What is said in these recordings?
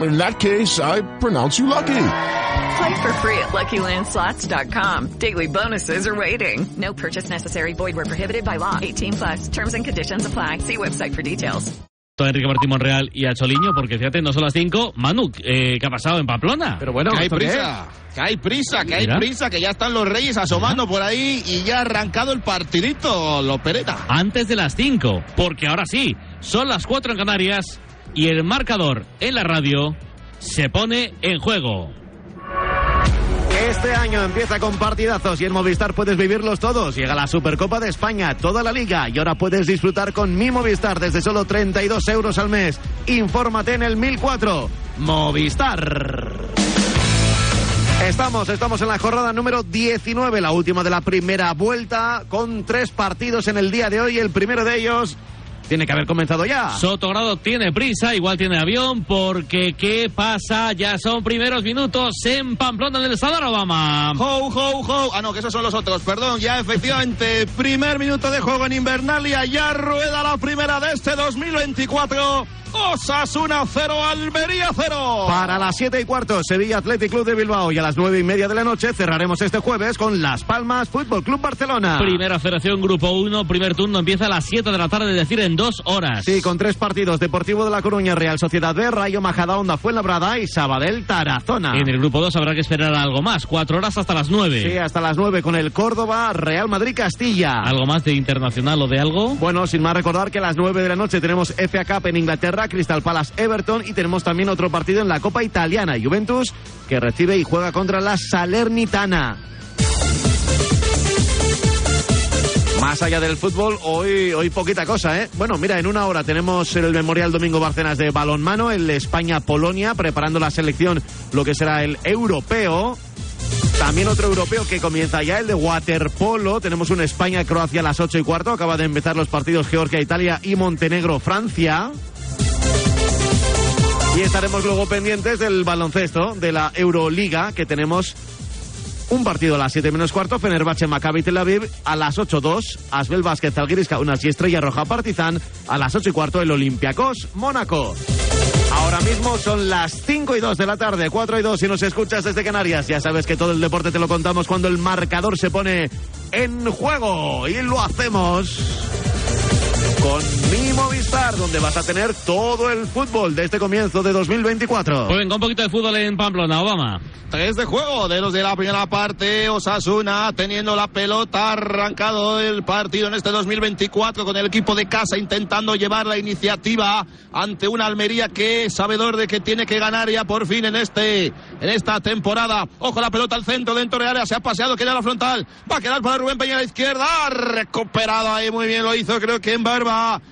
In that case, I pronounce you lucky. Play for free at LuckyLandSlots.com. Daily bonuses are waiting. No purchase necessary. Void where prohibited by law. 18 plus. Terms and conditions apply. See website for details. Enrique Martín Monreal y a Choliño, porque fíjate, no son las 5. Manu, eh, ¿qué ha pasado en Pamplona? Pero bueno, que hay ¿esto qué prisa, que hay prisa, que hay Mira. prisa, que ya están los reyes asomando por ahí y ya ha arrancado el partidito, lo pereta. Antes de las 5, porque ahora sí, son las 4 en Canarias y el marcador en la radio se pone en juego. Este año empieza con partidazos y en Movistar puedes vivirlos todos. Llega la Supercopa de España, toda la liga y ahora puedes disfrutar con mi Movistar desde solo 32 euros al mes. Infórmate en el 1004. Movistar. Estamos, estamos en la jornada número 19, la última de la primera vuelta, con tres partidos en el día de hoy. El primero de ellos tiene que haber comenzado ya. Sotogrado tiene prisa, igual tiene avión, porque ¿qué pasa? Ya son primeros minutos en Pamplona del Sadar Obama. Ho, ho, ho. Ah, no, que esos son los otros. Perdón, ya efectivamente, primer minuto de juego en Invernalia. Ya rueda la primera de este 2024. Osasuna 0, Almería 0. Para las 7 y cuarto, Sevilla Athletic Club de Bilbao y a las 9 y media de la noche cerraremos este jueves con Las Palmas Fútbol Club Barcelona. Primera federación, grupo 1, primer turno empieza a las 7 de la tarde, es decir, en dos horas. Sí, con tres partidos: Deportivo de La Coruña, Real Sociedad B, Rayo Majadahonda, Fuenlabrada y Sabadell Tarazona. En el grupo 2 habrá que esperar algo más, cuatro horas hasta las 9. Sí, hasta las 9 con el Córdoba, Real Madrid Castilla. ¿Algo más de internacional o de algo? Bueno, sin más recordar que a las 9 de la noche tenemos FA Cup en Inglaterra, Crystal Palace Everton y tenemos también otro partido en la Copa Italiana, Juventus, que recibe y juega contra la Salernitana. Más allá del fútbol, hoy, hoy poquita cosa, ¿eh? Bueno, mira, en una hora tenemos el Memorial Domingo Barcenas de balonmano, el España-Polonia, preparando la selección, lo que será el europeo. También otro europeo que comienza ya, el de waterpolo. Tenemos un España-Croacia a las 8 y cuarto. Acaba de empezar los partidos Georgia-Italia y Montenegro-Francia. Y estaremos luego pendientes del baloncesto de la Euroliga, que tenemos un partido a las 7 menos cuarto, Fenerbahce Maccabi Tel Aviv, a las 8-2, Asbel Vázquez Zalgiris Kaunas y Estrella Roja Partizan, a las 8 y cuarto el Olympiacos Mónaco. Ahora mismo son las 5 y 2 de la tarde, 4 y 2 si nos escuchas desde Canarias. Ya sabes que todo el deporte te lo contamos cuando el marcador se pone en juego y lo hacemos con mi Movistar, donde vas a tener todo el fútbol de este comienzo de 2024. Pues venga, un poquito de fútbol en Pamplona, Obama. Tres de juego de los de la primera parte. Osasuna teniendo la pelota, arrancado el partido en este 2024 con el equipo de casa intentando llevar la iniciativa ante una Almería que es sabedor de que tiene que ganar ya por fin en este en esta temporada. Ojo la pelota al centro dentro de área, se ha paseado, queda la frontal, va a quedar para Rubén Peña a la izquierda, ha recuperado ahí muy bien lo hizo, creo que en Barba,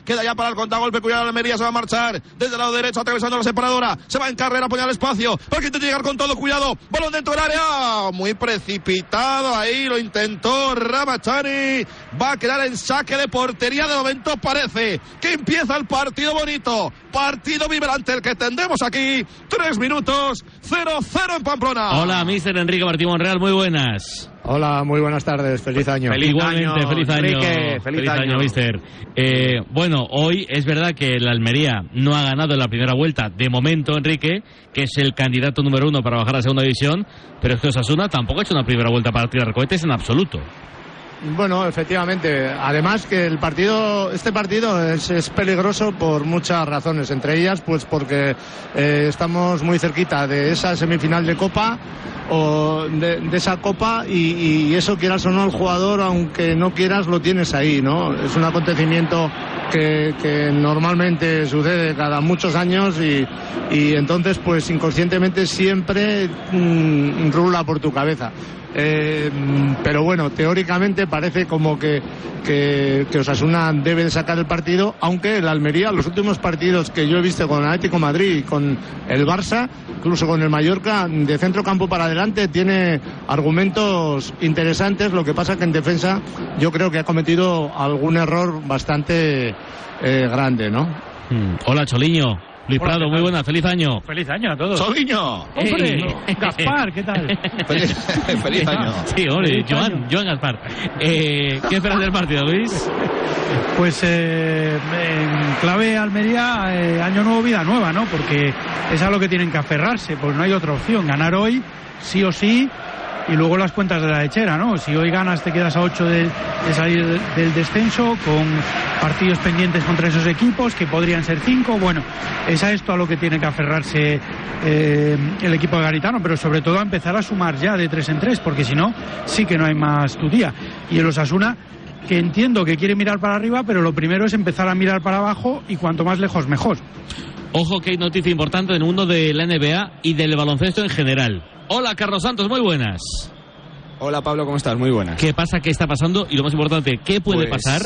queda ya para el contragolpe, cuidado la Almería se va a marchar. Desde el lado derecho atravesando la separadora, se va en carrera, pone al espacio, porque intenta llegar con todo. Cuidado, balón dentro del área, muy precipitado ahí, lo intentó Ramachani, va a quedar en saque de portería. De momento parece que empieza el partido bonito, partido vibrante el que tendremos aquí, tres minutos, 0-0 en Pamplona. Hola, mister Enrique Martín Monreal, muy buenas. Hola, muy buenas tardes, feliz año. Feliz Igualmente, año, feliz año. Enrique, feliz año. mister. Eh, bueno, hoy es verdad que el Almería no ha ganado en la primera vuelta, de momento, Enrique, que es el candidato número uno para bajar a la segunda división, pero es que Osasuna tampoco ha hecho una primera vuelta para tirar cohetes en absoluto. Bueno, efectivamente. Además que el partido, este partido es, es peligroso por muchas razones. Entre ellas, pues porque eh, estamos muy cerquita de esa semifinal de Copa o de, esa Copa y, eso quieras o no el jugador, aunque no quieras, lo tienes ahí, ¿no? Es un acontecimiento que, que normalmente sucede cada muchos años y, y entonces, pues inconscientemente siempre mm, rula por tu cabeza. Eh, pero bueno, teóricamente parece como que, que, Osasuna debe de sacar el partido, aunque el Almería, los últimos partidos que yo he visto con el Atlético Madrid y con el Barça, incluso con el Mallorca, de centro campo para adelante, tiene argumentos interesantes. Lo que pasa que en defensa yo creo que ha cometido algún error bastante eh, grande, ¿no? Mm. Hola, Choliño. Luis Hola, Prado, ¿qué muy buenas, feliz año. Feliz año a todos. ¡Soliño! ¡Hombre! Eh. Gaspar, ¿qué tal? Feliz, feliz año. Sí, hombre, Feliz Joan, año. Joan Gaspar. Eh, ¿Qué esperas del partido, Luis? Pues eh, en clave Almería, eh, año nuevo, vida nueva, ¿no? Porque es a lo que tienen que aferrarse, pues no hay otra opción. Ganar hoy, sí o sí, y luego las cuentas de la lechera, ¿no? Si hoy ganas te quedas a 8 de, salir del, del descenso, con partidos pendientes contra esos equipos, que podrían ser 5. Bueno, es a esto a lo que tiene que aferrarse eh, el equipo de Garitano, pero sobre todo a empezar a sumar ya de 3 en 3, porque si no, sí que no hay más tu día. Y el Osasuna que entiendo que quiere mirar para arriba, pero lo primero es empezar a mirar para abajo y cuanto más lejos mejor. Ojo que hay noticia importante en el mundo de la NBA y del baloncesto en general. Hola, Carlos Santos, muy buenas. Hola Pablo, ¿cómo estás? Muy buenas. ¿Qué pasa? ¿Qué está pasando? Y lo más importante, ¿qué puede Pues, pasar?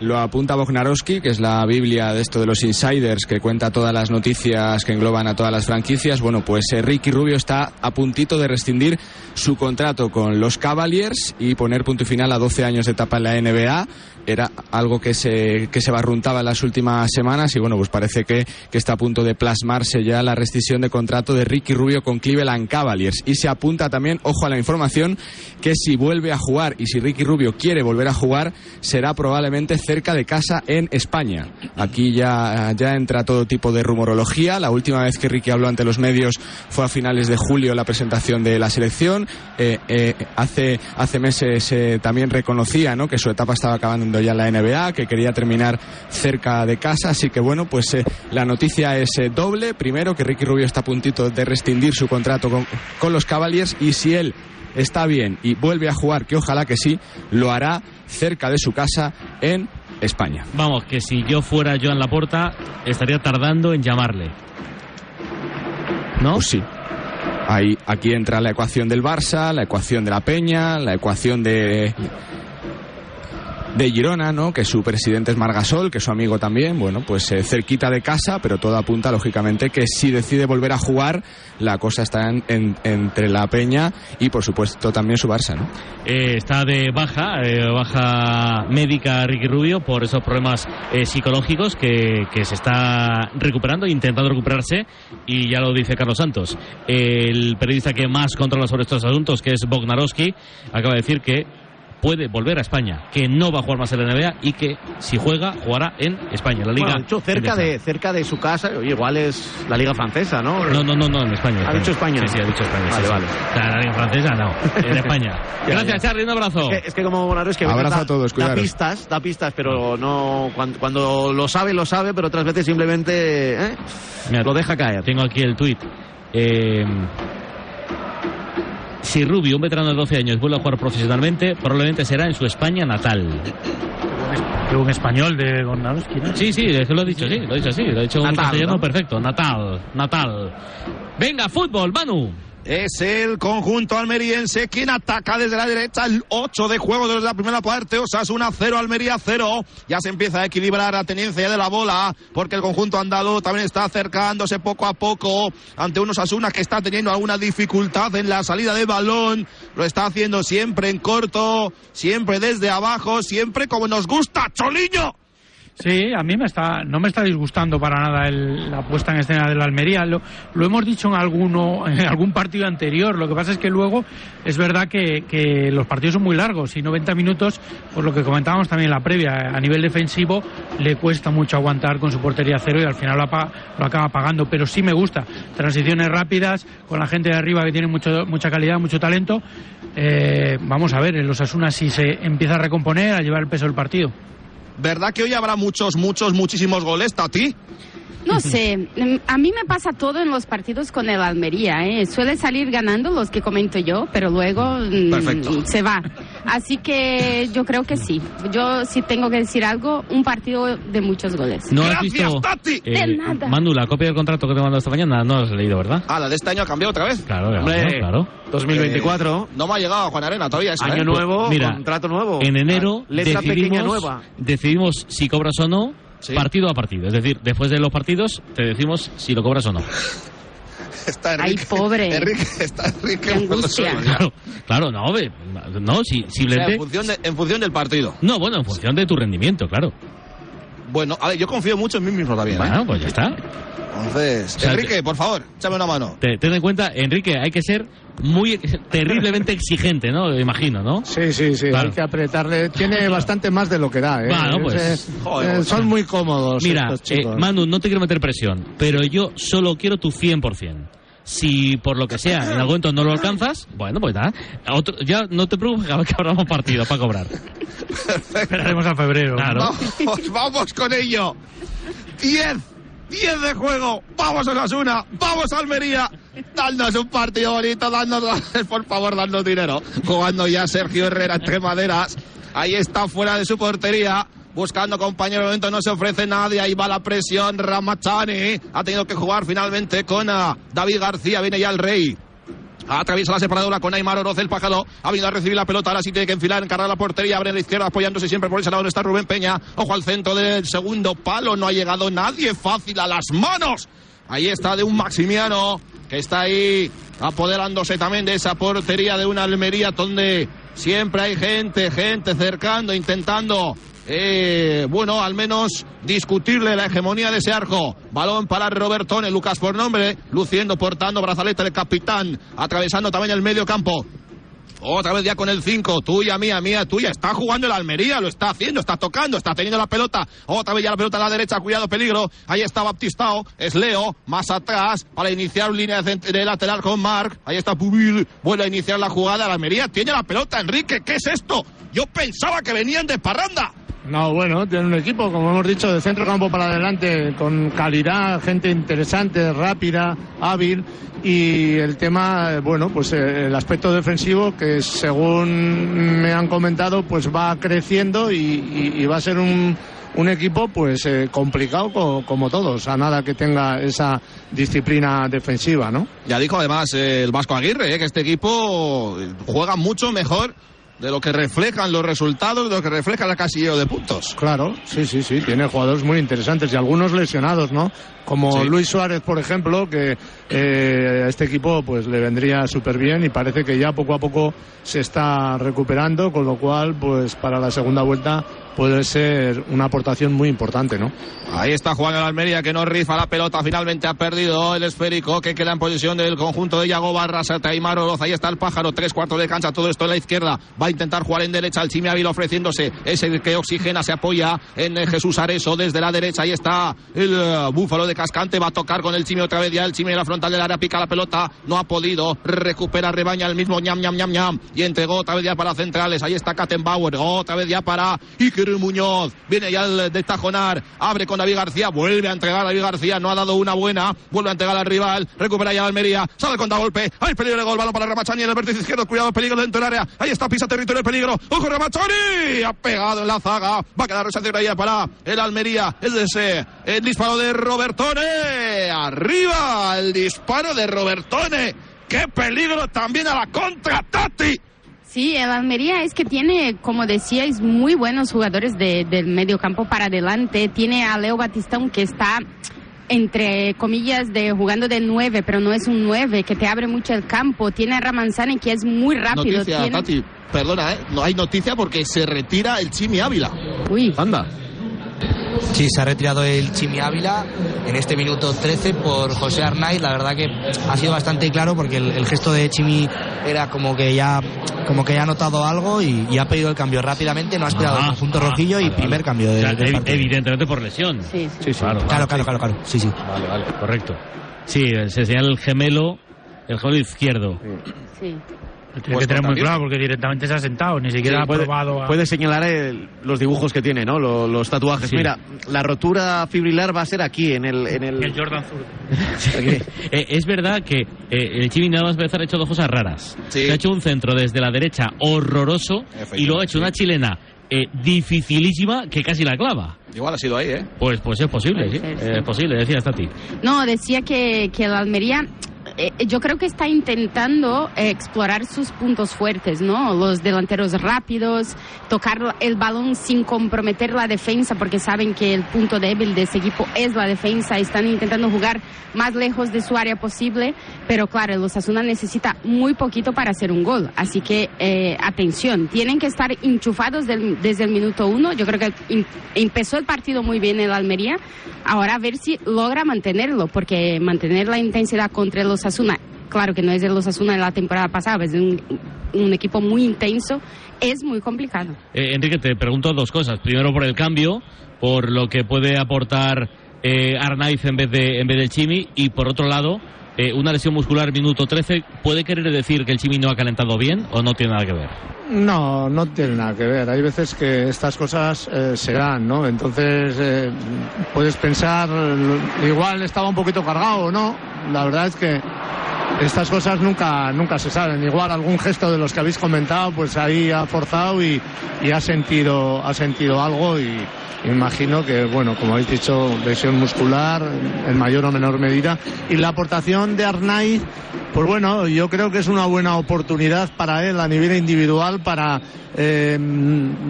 Lo apunta Bognarowski, que es la Biblia de esto de los insiders, que cuenta todas las noticias que engloban a todas las franquicias. Bueno, pues eh, Ricky Rubio está a puntito de rescindir su contrato con los Cavaliers y poner punto final a 12 años de etapa en la NBA. Era algo que se, que se barruntaba en las últimas semanas y bueno, pues parece que, que está a punto de plasmarse ya la rescisión de contrato de Ricky Rubio con Cleveland Cavaliers. Y se apunta también, ojo a la información, que si vuelve a jugar y si Ricky Rubio quiere volver a jugar, será probablemente cerca de casa en España. Aquí ya, ya entra todo tipo de rumorología. La última vez que Ricky habló ante los medios fue a finales de julio la presentación de la selección. Eh, eh, hace, hace meses eh, también reconocía ¿no? que su etapa estaba acabando ya en la NBA, que quería terminar cerca de casa. Así que bueno, pues eh, la noticia es eh, doble. Primero, que Ricky Rubio está a puntito de rescindir su contrato con, con los Cavaliers y si él está bien y vuelve a jugar, que ojalá que sí, lo hará cerca de su casa en España. Vamos, que si yo fuera Joan Laporta, estaría tardando en llamarle. ¿No? Pues sí. Ahí, aquí entra la ecuación del Barça, la ecuación de la Peña, la ecuación de de Girona, ¿no? Que su presidente es Margasol, que es su amigo también, bueno, pues eh, cerquita de casa, pero todo apunta lógicamente que si decide volver a jugar, la cosa está en- en- entre la Peña y por supuesto también su Barça. Eh, está de baja, eh, baja médica Ricky Rubio por esos problemas psicológicos que, que se está recuperando, intentando recuperarse, y ya lo dice Carlos Santos. El periodista que más controla sobre estos asuntos, que es Bognarowski, acaba de decir que puede volver a España, que no va a jugar más en la NBA y que si juega, jugará en España, la Liga. Bueno, ha dicho cerca de, cerca de su casa, oye, igual es la Liga Francesa, ¿no? No, no, no, no, en España. ¿Ha dicho España? Sí, sí, ha dicho España. sí, Vale, sí. vale. O sea, la Liga Francesa no, en España. Ya, Gracias, ya. Charlie, un abrazo. Es que, es que como Bonaro es que Abrazo da, a todos, da pistas, da pistas, pero no cuando, cuando lo sabe, lo sabe, pero otras veces simplemente ¿eh? Mira, lo deja caer. Tengo aquí el tuit. Eh, si Rubio, un veterano de 12 años, vuelve a jugar profesionalmente, probablemente será en su España natal. Un español de Gornadowski, ¿no? Sí, sí, es que lo he dicho, sí, lo he dicho así, lo he dicho Natal, castellano ¿no? perfecto. Natal, natal. Venga, fútbol, Manu. Es el conjunto almeriense quien ataca desde la derecha el 8 de juego desde la primera parte. Osasuna 0, Almería 0. Ya se empieza a equilibrar la tenencia de la bola porque el conjunto andaluz también está acercándose poco a poco ante un Osasuna que está teniendo alguna dificultad en la salida de balón. Lo está haciendo siempre en corto, siempre desde abajo, siempre como nos gusta, Choliño. Sí, a mí me está, no me está disgustando para nada el- la puesta en escena de la Almería. Lo, lo hemos dicho en alguno, en algún partido anterior. Lo que pasa es que luego es verdad que, que los partidos son muy largos y 90 minutos, por lo que comentábamos también en la previa, a nivel defensivo le cuesta mucho aguantar con su portería cero y al final lo, lo acaba pagando. Pero sí me gusta. Transiciones rápidas con la gente de arriba que tiene mucho, mucha calidad, mucho talento. Eh, vamos a ver, el Osasuna si se empieza a recomponer, a llevar el peso del partido. ¿Verdad que hoy habrá muchos, muchos, muchísimos goles, Tati? No sé, mm, a mí me pasa todo en los partidos con el Almería, ¿eh? suele salir ganando los que comento yo, pero luego mm, Perfecto. se va. Así que yo creo que sí. Yo sí tengo que decir algo, un partido de muchos goles. ¿No has visto, De eh, nada. Manu, la copia del contrato que te mandó esta mañana? No lo has leído, ¿verdad? Ah, la de este año ha cambiado otra vez. Claro, claro, Hombre, claro. 2024. Eh, no me ha llegado Juan Arena todavía esa, Año ¿eh? nuevo, Mira, contrato nuevo. En enero Letra pequeña decidimos, nueva. decidimos si cobras o no Sí. partido a partido. Es decir, después de los partidos te decimos si lo cobras o no. Está Ay, Enrique. pobre. Enrique, está Enrique. Angustia. Claro, claro, no, ve, no, si, O sea, en, función de- en función del partido. No, bueno, en función de tu rendimiento, claro. Bueno, a ver, yo confío mucho en mí mismo también. ¿eh? Bueno, pues ya está. Entonces, O sea, Enrique, por favor, échame una mano. Te- ten en cuenta, Enrique, hay que ser muy terriblemente exigente, ¿no? Imagino, ¿no? Sí, sí, sí, Claro. hay que apretarle. Tiene bastante más de lo que da, ¿eh? Bueno, pues, Es, eh, joder, eh, son muy cómodos Mira, estos eh. Manu, no te quiero meter presión, pero yo solo quiero tu 100%. Si por lo que sea en algún momento no lo alcanzas, bueno, pues nada. Otro- ya no te preocupes que que abramos partido para cobrar. Esperaremos a febrero. Claro. Vamos, vamos con ello. 10, 10 de juego. Vamos a Osasuna, vamos a Almería. Dadnos un partido bonito, dadnos, por favor, dadnos dinero. Jugando ya Sergio Herrera entre maderas. Ahí está fuera de su portería. Buscando compañero, de momento no se ofrece nadie. Ahí va la presión. Ramachani ha tenido que jugar finalmente con ah, David García. Viene ya el rey. Atraviesa la separadora con Aymar Oroz, el pájaro. Ha venido a recibir la pelota. Ahora sí tiene que enfilar, encargar la portería. Abre la izquierda, apoyándose siempre por ese lado está Rubén Peña. Ojo al centro del segundo palo. No ha llegado nadie fácil a las manos. Ahí está de un Maximiano que está ahí apoderándose también de esa portería de una Almería donde siempre hay gente, gente cercando, intentando eh, bueno, al menos discutirle la hegemonía de ese arco. Balón para Robertone, Lucas por nombre, luciendo, portando brazalete el capitán, atravesando también el medio campo. Otra vez ya con el 5, tuya, mía, mía, tuya. Está jugando el Almería, lo está haciendo, está tocando, está teniendo la pelota. Otra vez ya la pelota a la derecha, cuidado, peligro. Ahí está Baptistao, es Leo, más atrás para iniciar línea de, lateral con Marc. Ahí está Pubil, vuelve a iniciar la jugada. El Almería tiene la pelota, Enrique, ¿qué es esto? Yo pensaba que venían de parranda. No, bueno, tiene un equipo, como hemos dicho, de centro campo para adelante, con calidad, gente interesante, rápida, hábil. Y el tema, eh, bueno, pues eh, el aspecto defensivo, que según me han comentado, pues va creciendo y, y- va a ser un, un equipo pues eh, complicado co- como todos, a nada que tenga esa disciplina defensiva, ¿no? Ya dijo además eh, el Vasco Aguirre eh, que este equipo juega mucho mejor de lo que reflejan los resultados, de lo que refleja el casillero de puntos. Claro, sí, sí, sí, tiene jugadores muy interesantes y algunos lesionados, ¿no? Como Sí. Luis Suárez, por ejemplo, que eh, a este equipo pues le vendría súper bien y parece que ya poco a poco se está recuperando, con lo cual, pues para la segunda vuelta puede ser una aportación muy importante, ¿no? Ahí está Juan el Almería que no rifa la pelota, finalmente ha perdido el esférico que queda en posición del conjunto de Yago Barras, Oroz, ahí está el pájaro, tres cuartos de cancha, todo esto en la izquierda, va a intentar jugar en derecha, el Chimi Ávila ofreciéndose, es el que oxigena, se apoya en eh, Jesús Areso desde la derecha, ahí está el eh, búfalo de Cascante, va a tocar con el Chimi otra vez ya, el Chimi en la frontal del área, pica la pelota, no ha podido, recupera, rebaña el mismo ñam, ñam, ñam, ñam, y entregó otra vez ya para centrales, ahí está Kattenbauer, otra vez ya para Iker Muñoz, viene ya el de Tajonar, abre con David García, vuelve a entregar a David García, no ha dado una buena, vuelve a entregar al rival, recupera ya Almería, sale con golpe, hay peligro de gol, balón para Ramachani en el vértice izquierdo, cuidado, peligro dentro del área, ahí está, pisa territorio, el peligro, ojo Ramachani, ha pegado en la zaga, va a quedar resación ahí para el Almería, es ese, el disparo de Robertone, arriba, el disparo de Robertone, qué peligro también a la contra, Tati. Sí, el Almería es que tiene, como decíais, muy buenos jugadores de- del medio campo para adelante. Tiene a Leo Batistón que está entre comillas de jugando de nueve, pero no es un nueve que te abre mucho el campo. Tiene a Ramanzani que es muy rápido. Noticia, Tiene- Tati, perdona, ¿eh? no hay noticia porque se retira el Chimi Ávila. Uy. Anda. Sí, se ha retirado el Chimi Ávila en este minuto 13 por José Arnaiz. La verdad que ha sido bastante claro porque el, el gesto de Chimi era como que ya como que ya ha notado algo y, y ha pedido el cambio rápidamente. No ha esperado Ah, el conjunto ah, rojillo y vale, primer vale. cambio de, O sea, del evi- partido. evidentemente por lesión. Sí, Sí, sí. Claro, claro, claro, claro. Sí, sí. Vale, vale, correcto. Sí, se señala el gemelo, el gemelo izquierdo. Sí. Lo tiene que tener muy claro porque directamente se ha sentado, ni siquiera Sí, ha puede, probado a... puede señalar el- los dibujos que tiene, ¿no? Lo- Los, tatuajes. Sí. Mira, la rotura fibrilar va a ser aquí, en el... En el... El Jordan Zurdo. Eh, es verdad que eh, el Chimi nada más empezar ha hecho dos cosas raras. Sí. Se ha hecho un centro desde la derecha horroroso y luego ha hecho una chilena eh, dificilísima que casi la clava. Igual ha sido ahí, ¿eh? Pues, pues es posible, sí. Eh, sí. Es posible, decía Stati. No, decía que, que el Almería, eh, yo creo que está intentando eh, explorar sus puntos fuertes, ¿no? Los delanteros rápidos, tocar el balón sin comprometer la defensa, porque saben que el punto débil de ese equipo es la defensa. Están intentando jugar más lejos de su área posible, pero claro, el Osasuna necesita muy poquito para hacer un gol. Así que, eh, atención, tienen que estar enchufados del- desde el minuto uno. Yo creo que em- empezó el partido muy bien el Almería. Ahora a ver si logra mantenerlo, porque mantener la intensidad contra el Osasuna, claro que no es el Osasuna de la temporada pasada, es un, equipo muy intenso, es muy complicado. Eh, Enrique, te pregunto dos cosas. Primero por el cambio, por lo que puede aportar eh, Arnaiz en vez, de, en vez del Chimi. Y por otro lado, eh, una lesión muscular minuto 13. ¿Puede querer decir que el Chimi no ha calentado bien o no tiene nada que ver? No, no tiene nada que ver. Hay veces que estas cosas eh, se dan, ¿no? Entonces eh, puedes pensar, igual estaba un poquito cargado no. La verdad es que estas cosas nunca, nunca se saben. Igual algún gesto de los que habéis comentado, pues ahí ha forzado y, ha sentido, ha sentido algo y imagino que, bueno, como habéis dicho, lesión muscular en mayor o menor medida. Y la aportación de Arnaiz, pues bueno, yo creo que es una buena oportunidad para él a nivel individual para eh,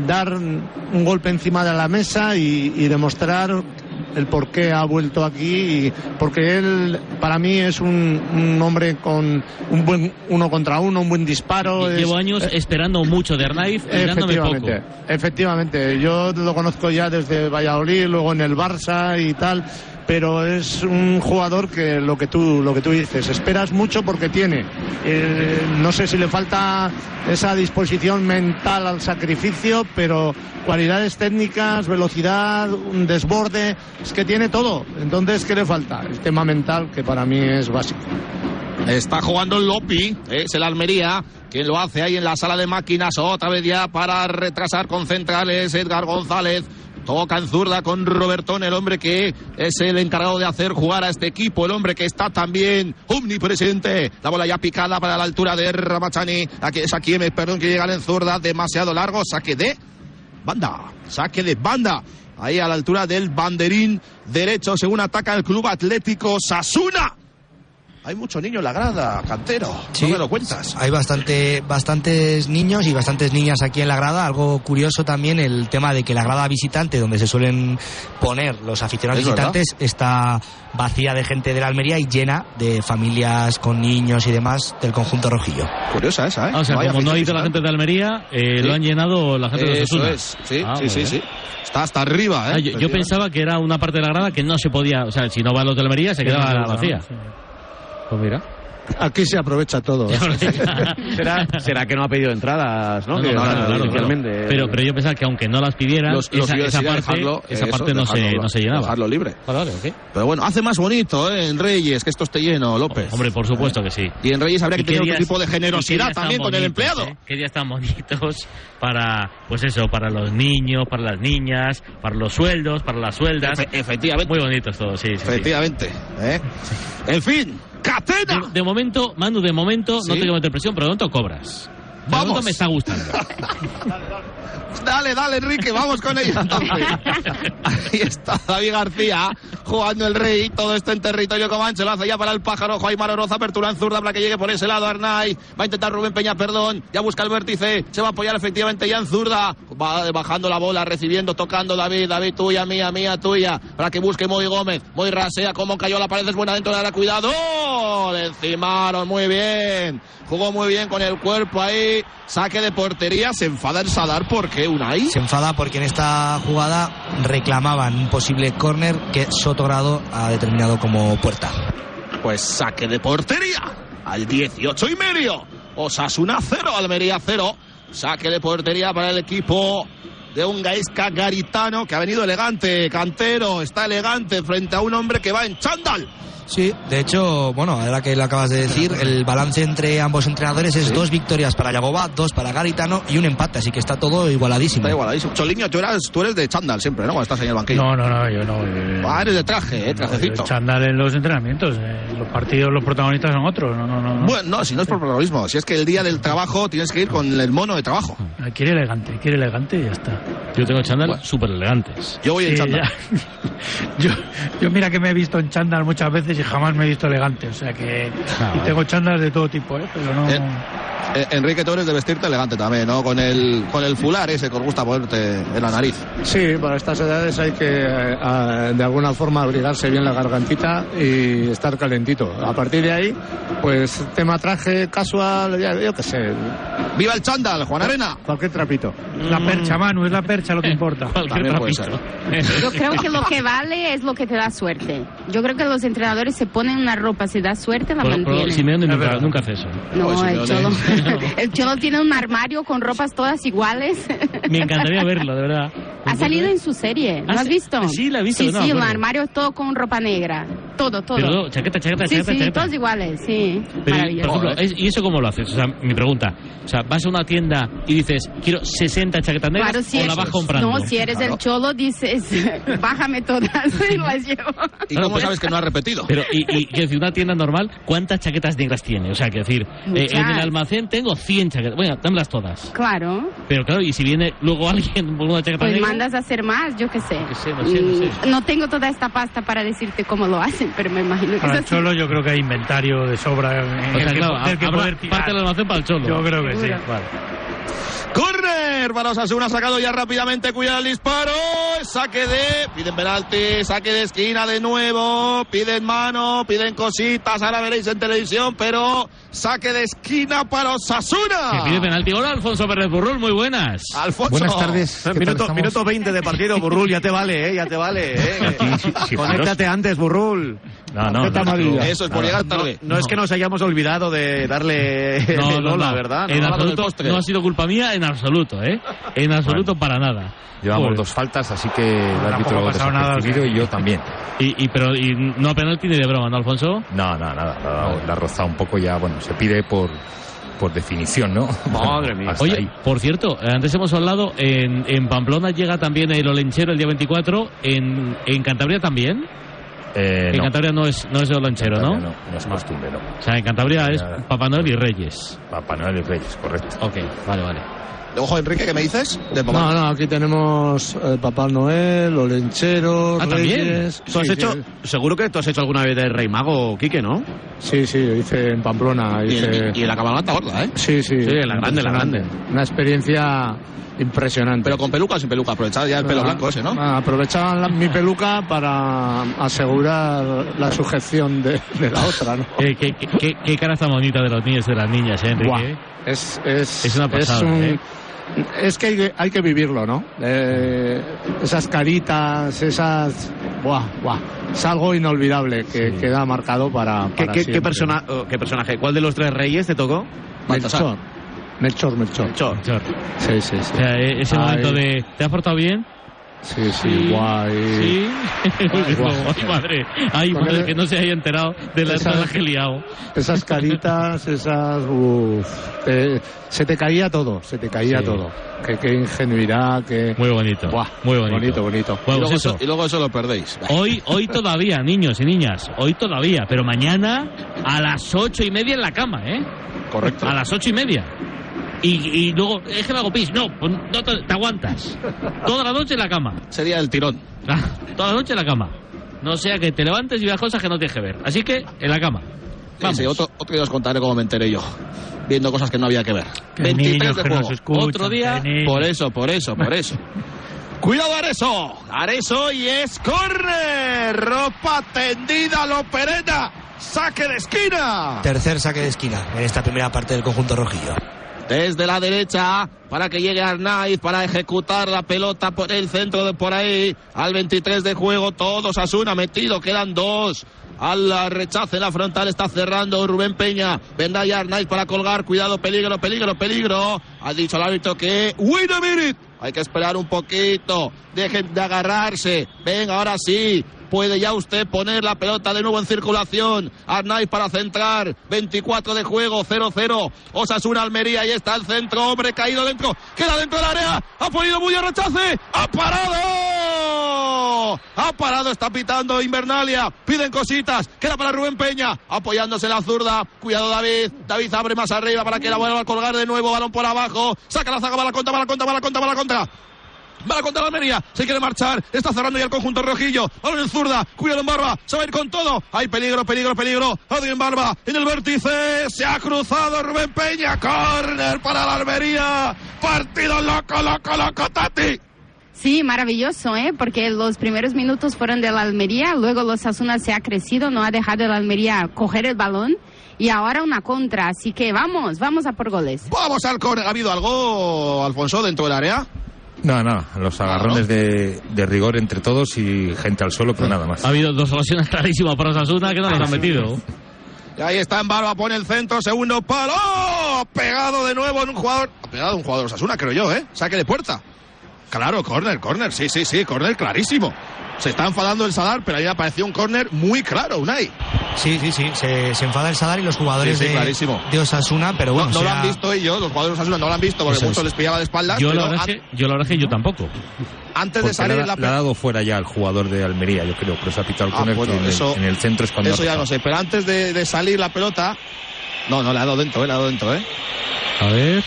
dar un golpe encima de la mesa y demostrar el por qué ha vuelto aquí y porque él para mí es un, un hombre con un buen uno contra uno, un buen disparo. Llevo años eh, esperando mucho de Arnaiz dándome poco. Efectivamente, efectivamente. Yo lo conozco ya desde Valladolid, luego en el Barça y tal, pero es un jugador que lo que tú lo que tú dices, esperas mucho porque tiene. Eh, no sé si le falta esa disposición mental al sacrificio, pero cualidades técnicas, velocidad, un desborde, es que tiene todo. Entonces, ¿qué le falta? El tema mental, que para mí es básico. Está jugando el Lopi, es el Almería, quien lo hace ahí en la sala de máquinas, otra vez ya para retrasar con centrales, Edgar González. Toca en zurda con Robertón, el hombre que es el encargado de hacer jugar a este equipo, el hombre que está también omnipresente. La bola ya picada para la altura de Ramachani. Aquí es aquí, perdón, que llega en zurda, demasiado largo. Saque de banda, saque de banda. Ahí a la altura del banderín derecho, según ataca el Club Atlético Sasuna. Hay mucho niño en la grada, cantero. Sí. No me lo cuentas. Hay bastante, bastantes niños y bastantes niñas aquí en la grada. Algo curioso también el tema de que la grada visitante, donde se suelen poner los aficionados Es verdad. visitantes, está vacía de gente de la Almería y llena de familias con niños y demás del conjunto rojillo. Curiosa esa, ¿eh? Ah, o sea, hay como no ha ido la gente de Almería, eh, Sí. lo han llenado la gente de Eso Osasuna. es, sí, Ah, sí, sí. Está hasta arriba, ¿eh? Ah, yo, yo pensaba que era una parte de la grada que no se podía, o sea, si no va los de Almería se quedaba no, no, vacía. Pues mira. Aquí se aprovecha todo. ¿Será, será que no ha pedido entradas, ¿no? No, claro, claro, claro. Pero, pero yo pensaba que aunque no las pidieran, Los- los esa, parte, dejarlo, esa eso, parte no, se, no se llenaba. dejarlo libre. Vale. Pero bueno, hace más bonito, ¿eh? En Reyes, que esto esté lleno, López. Hombre, por supuesto que sí. Y en Reyes habría que ¿Y qué tener otro tipo de generosidad también con el empleado. eh? Qué días tan bonitos para, pues eso, para los niños, para las niñas, para los sueldos, para las sueldas. Efe- efectivamente. Muy bonitos todos, sí, sí, sí. Efectivamente. ¿eh? En fin, ¡Catena! De, de momento, Manu, de momento, no te quiero meter presión, pero de momento cobras. De Vamos. momento me está gustando. Dale, dale, Enrique, vamos con ello. entonces. Ahí está David García jugando el rey. Todo esto en territorio comanche. Lo hace ya para el pájaro. Jaime Oroza, apertura en zurda para que llegue por ese lado. Arnay va a intentar Rubén Peña, perdón. Ya busca el vértice. Se va a apoyar efectivamente ya en zurda. Va bajando la bola, recibiendo, tocando David. David, tuya, mía, mía, tuya. Para que busque Moy Gómez. Moy rasea. Como cayó la pared. Es buena dentro de la. Cuidado. Le encimaron muy bien. Jugó muy bien con el cuerpo ahí. Saque de portería. Se enfada el Sadar. ¿Por qué? qué, Unai? Se enfada porque en esta jugada reclamaban un posible córner que Sotogrado ha determinado como puerta. Pues saque de portería al 18 y medio. Osasuna 0, Almería 0. Saque de portería para el equipo de un Gaisca Garitano que ha venido elegante, cantero, está elegante frente a un hombre que va en chándal. Sí, de hecho, bueno, ahora que lo acabas de decir, el balance entre ambos entrenadores es dos victorias para Yagoba, dos para Garitano y un empate, así que está todo igualadísimo. Está igualadísimo. Choliño, tú, eras, tú eres de chándal siempre, ¿no? Cuando estás en el banquillo. No, no, no, yo no. eh, Ah, eres de traje, eh, trajecito. el chándal en los entrenamientos. eh, los partidos, los protagonistas son otros. No, no, no. no. Bueno, no, si no es por protagonismo, si es que el día del trabajo tienes que ir con el mono de trabajo. Quiere elegante, quiere elegante y ya está. Yo tengo chándal súper elegantes. Yo voy en Sí, chándal. ya. yo, yo mira que me he visto en chándal muchas veces y jamás me he visto elegante. O sea que. Ah, y vale. tengo chándal de todo tipo, ¿eh? Pero no. Eh, Eh, Enrique, tú eres de vestirte elegante también, ¿no? Con el, con el fular ese que os gusta ponerte en la nariz. Sí, para estas edades hay que eh, a- de alguna forma abrigarse bien la gargantita y estar calentito. A partir de ahí, pues tema traje casual, ya- yo qué sé. ¡Viva el chándal, Juan Arena! Cualquier trapito. La percha, Manu, es la percha lo que importa. También puede ser. Yo creo que lo que vale es lo que te da suerte. Yo creo que los entrenadores se ponen una ropa, si da suerte, la Pero, pero mantienen. Simeone nunca, nunca hace eso. No, el Cholo, el Cholo tiene un armario con ropas todas iguales. Me encantaría verlo, de verdad. Ha salido en su serie, ¿no Ah, has sí, visto? sí, la he visto, Sí, no, sí, el bueno. armario todo con ropa negra. Todo, todo. Pero chaqueta, chaqueta, sí, chaqueta, sí, chaqueta. todos iguales, sí. Pero, por Maravilloso. ejemplo, es- ¿y eso cómo lo haces? O sea, mi pregunta. O sea, vas a una tienda y dices, quiero 60 chaquetas negras Claro, si o la vas comprando. No, si eres el cholo, dices, bájame todas y las llevo. ¿Y cómo sabes que no has repetido? Pero, y, y quiero decir, una tienda normal, ¿cuántas chaquetas negras tiene? O sea, quiero decir, eh, en el almacén tengo 100 chaquetas. Bueno, dámelas todas. Claro, Pero claro, y si viene luego alguien con una chaqueta pues negra. mandas a hacer más, yo qué sé. no sé, no sé. Mm, no tengo toda esta pasta para decirte cómo lo hacen, pero me imagino que Para el así. Cholo yo creo que hay inventario de sobra en O el sea, que, claro, que poder tirar. parte del almacén para el cholo. Yo creo que sí. Seguro. Vale. Corner para Osasuna, sacado ya rápidamente, cuidado el disparo, saque de, piden penalti, saque de esquina de nuevo, piden mano, piden cositas, ahora veréis en televisión, pero saque de esquina para Osasuna. Que pide penalti. Hola, Alfonso Pérez Burrul, muy buenas. Alfonso. Buenas tardes. ¿qué tal Minuto, minuto 20 de partido, Burrul, ya te vale, ¿eh? Ya te vale, ¿eh? sí, sí, Conéctate antes, Burrul. No, no. Eso es por llegar tarde. No, es que nos hayamos olvidado de darle No, el no, gol, la no. verdad. ¿no? En absoluto, no ha sido culpa mía en absoluto, ¿eh? En absoluto para nada. Llevamos Joder. dos faltas, así que el árbitro ha pasado nada, sea. y yo también. Y, y, pero y no penalti ni de broma, ¿no, Alfonso? No, no, nada. La, la ha rozado un poco ya, bueno, se pide por, por definición, ¿no? Madre mía. Oye, ahí. por cierto, antes hemos hablado, en, en Pamplona llega también el Olenchero el día 24, en, en Cantabria también. Eh, en no. Cantabria no es, no es ¿no? No, no es costumbre, no. O sea, en Cantabria es. Papá Noel y Reyes. Papá Noel y Reyes, correcto. Ok, vale, vale. Ojo, Enrique, ¿qué me dices? De No, no, aquí tenemos eh, Papá Noel, Olencheros, Ah, también. Reyes. ¿Tú has Sí, hecho, sí. seguro que tú has hecho alguna vez de Rey Mago, Quique, ¿no? Sí, sí, lo hice en Pamplona. Y, Hice... en- y en la cabalgata gorda, ¿eh? Sí, sí. Sí, la grande, la impresionante. grande. Una experiencia impresionante. Pero con peluca o sin peluca, aprovechar ya el pelo Ah, blanco ese, ¿no? ah, Aprovechaban la- mi peluca para asegurar la sujeción de, de la otra, ¿no? Qué, qué- qué- qué cara tan bonita de los niños y de las niñas, ¿eh, Enrique? Buah, es, es, Es una pasada, un- ¿eh? Es que hay, que hay que vivirlo, ¿no? Eh, esas caritas, esas... Buah, buah. Es algo inolvidable que queda marcado para, ¿Qué, para qué- qué siempre. persona, oh, ¿Qué personaje? ¿Cuál de los tres reyes te tocó? Melchor. Melchor, Melchor. Melchor. Melchor. Sí, sí, sí. O sea, eh, ese Ay. momento de, ¿te has portado bien? Sí, sí, guay. Sí. Guay, guay. Ay, madre. Ay, madre, el- que no se haya enterado de la Esa- entrada que he liado. Esas caritas, esas... uf, te- se te caía todo, se te caía Sí. todo. Qué, qué ingenuidad, qué... Muy bonito. Buah, muy bonito. bonito, bonito. y, luego pues eso, eso. y luego eso lo perdéis. Hoy, hoy todavía, niños y niñas, hoy todavía, pero mañana a las ocho y media en la cama, ¿eh? Correcto. A las ocho y media. Y, y luego, es que me hago pis. No, pues no te, te aguantas. Toda la noche en la cama. Sería el tirón. Ah, Toda la noche en la cama. No sea que te levantes y veas cosas que no tienes que ver. Así que, en la cama. Vamos. Sí, sí, otro, otro día os contaré cómo me enteré yo. Viendo cosas que no había que ver. Que 23 niños de juego. escuchan, Otro día. Por eso, por eso, por eso. Cuidado Areso. Areso y es corner. Ropa tendida, lo perena. Saque de esquina. Tercer saque de esquina en esta primera parte del conjunto rojillo. Desde la derecha para que llegue Arnaiz para ejecutar la pelota por el centro de por ahí. Al 23 de juego todos Asuna metido quedan dos. Al rechace la frontal está cerrando Rubén Peña. Vendrá ya Arnaiz para colgar. Cuidado peligro peligro peligro. Ha dicho el árbitro que wait a minute. Hay que esperar un poquito. Dejen de agarrarse. Venga ahora sí puede ya usted poner la pelota de nuevo en circulación. Arnaiz para centrar. 24 de juego, 0-0. Osasuna Almería, y está el centro, hombre caído dentro. Queda dentro del área. Ha ponido muy a rechace. Ha parado. Ha parado, está pitando Invernalia. Piden cositas. Queda para Rubén Peña. Apoyándose la zurda. Cuidado David. David abre más arriba para que la vuelva a colgar de nuevo. Balón por abajo. Saca la zaga, va la contra, va la contra, va la contra, va la contra. Va a contra la Almería. Se quiere marchar. Está cerrando ya el conjunto rojillo. Ahora en zurda. Cuidado en barba. Se va a ir con todo. Hay peligro, peligro, peligro. Adrien Barba en el vértice. Se ha cruzado Rubén Peña. Corner para la Almería. Partido loco, loco, loco, Tati. Sí, maravilloso, ¿eh? Porque los primeros minutos fueron de la Almería, luego los Asuna se ha crecido, no ha dejado la Almería coger el balón y ahora una contra. Así que vamos, vamos a por goles. Vamos al córner. ¿Ha habido algo, Alfonso, dentro del área? No, no, los agarrones de, de, rigor entre todos y gente al suelo, pero nada más. Ha habido dos ocasiones clarísimas para Osasuna que no las han metido. Y ahí está en barba, pone el centro, segundo palo, ¡Oh! pegado de nuevo en un jugador, ha pegado un jugador Osasuna, creo yo, ¿eh? Saque de puerta. Claro, córner, córner, sí, sí, sí, córner clarísimo. Se está enfadando el Sadar, pero ahí apareció un córner muy claro, Unai. Sí, sí, sí, se, se, enfada el Sadar y los jugadores sí, sí, de, de, Osasuna, pero bueno. No, no sea... lo han visto ellos, los jugadores de Osasuna no lo han visto porque Eso mucho es. les pillaba de espaldas. Yo, pero la verdad, an- es que, yo la verdad es que yo tampoco. antes de salir le, ha- la le ha dado fuera ya al jugador de Almería, yo creo, por eso ha pitado el Ah, córner, bueno, que en, el- eso- en el centro es cuando Eso ya no sé, pero antes de, de salir la pelota. No, no, le ha dado dentro, eh, le ha dado dentro, eh. A ver.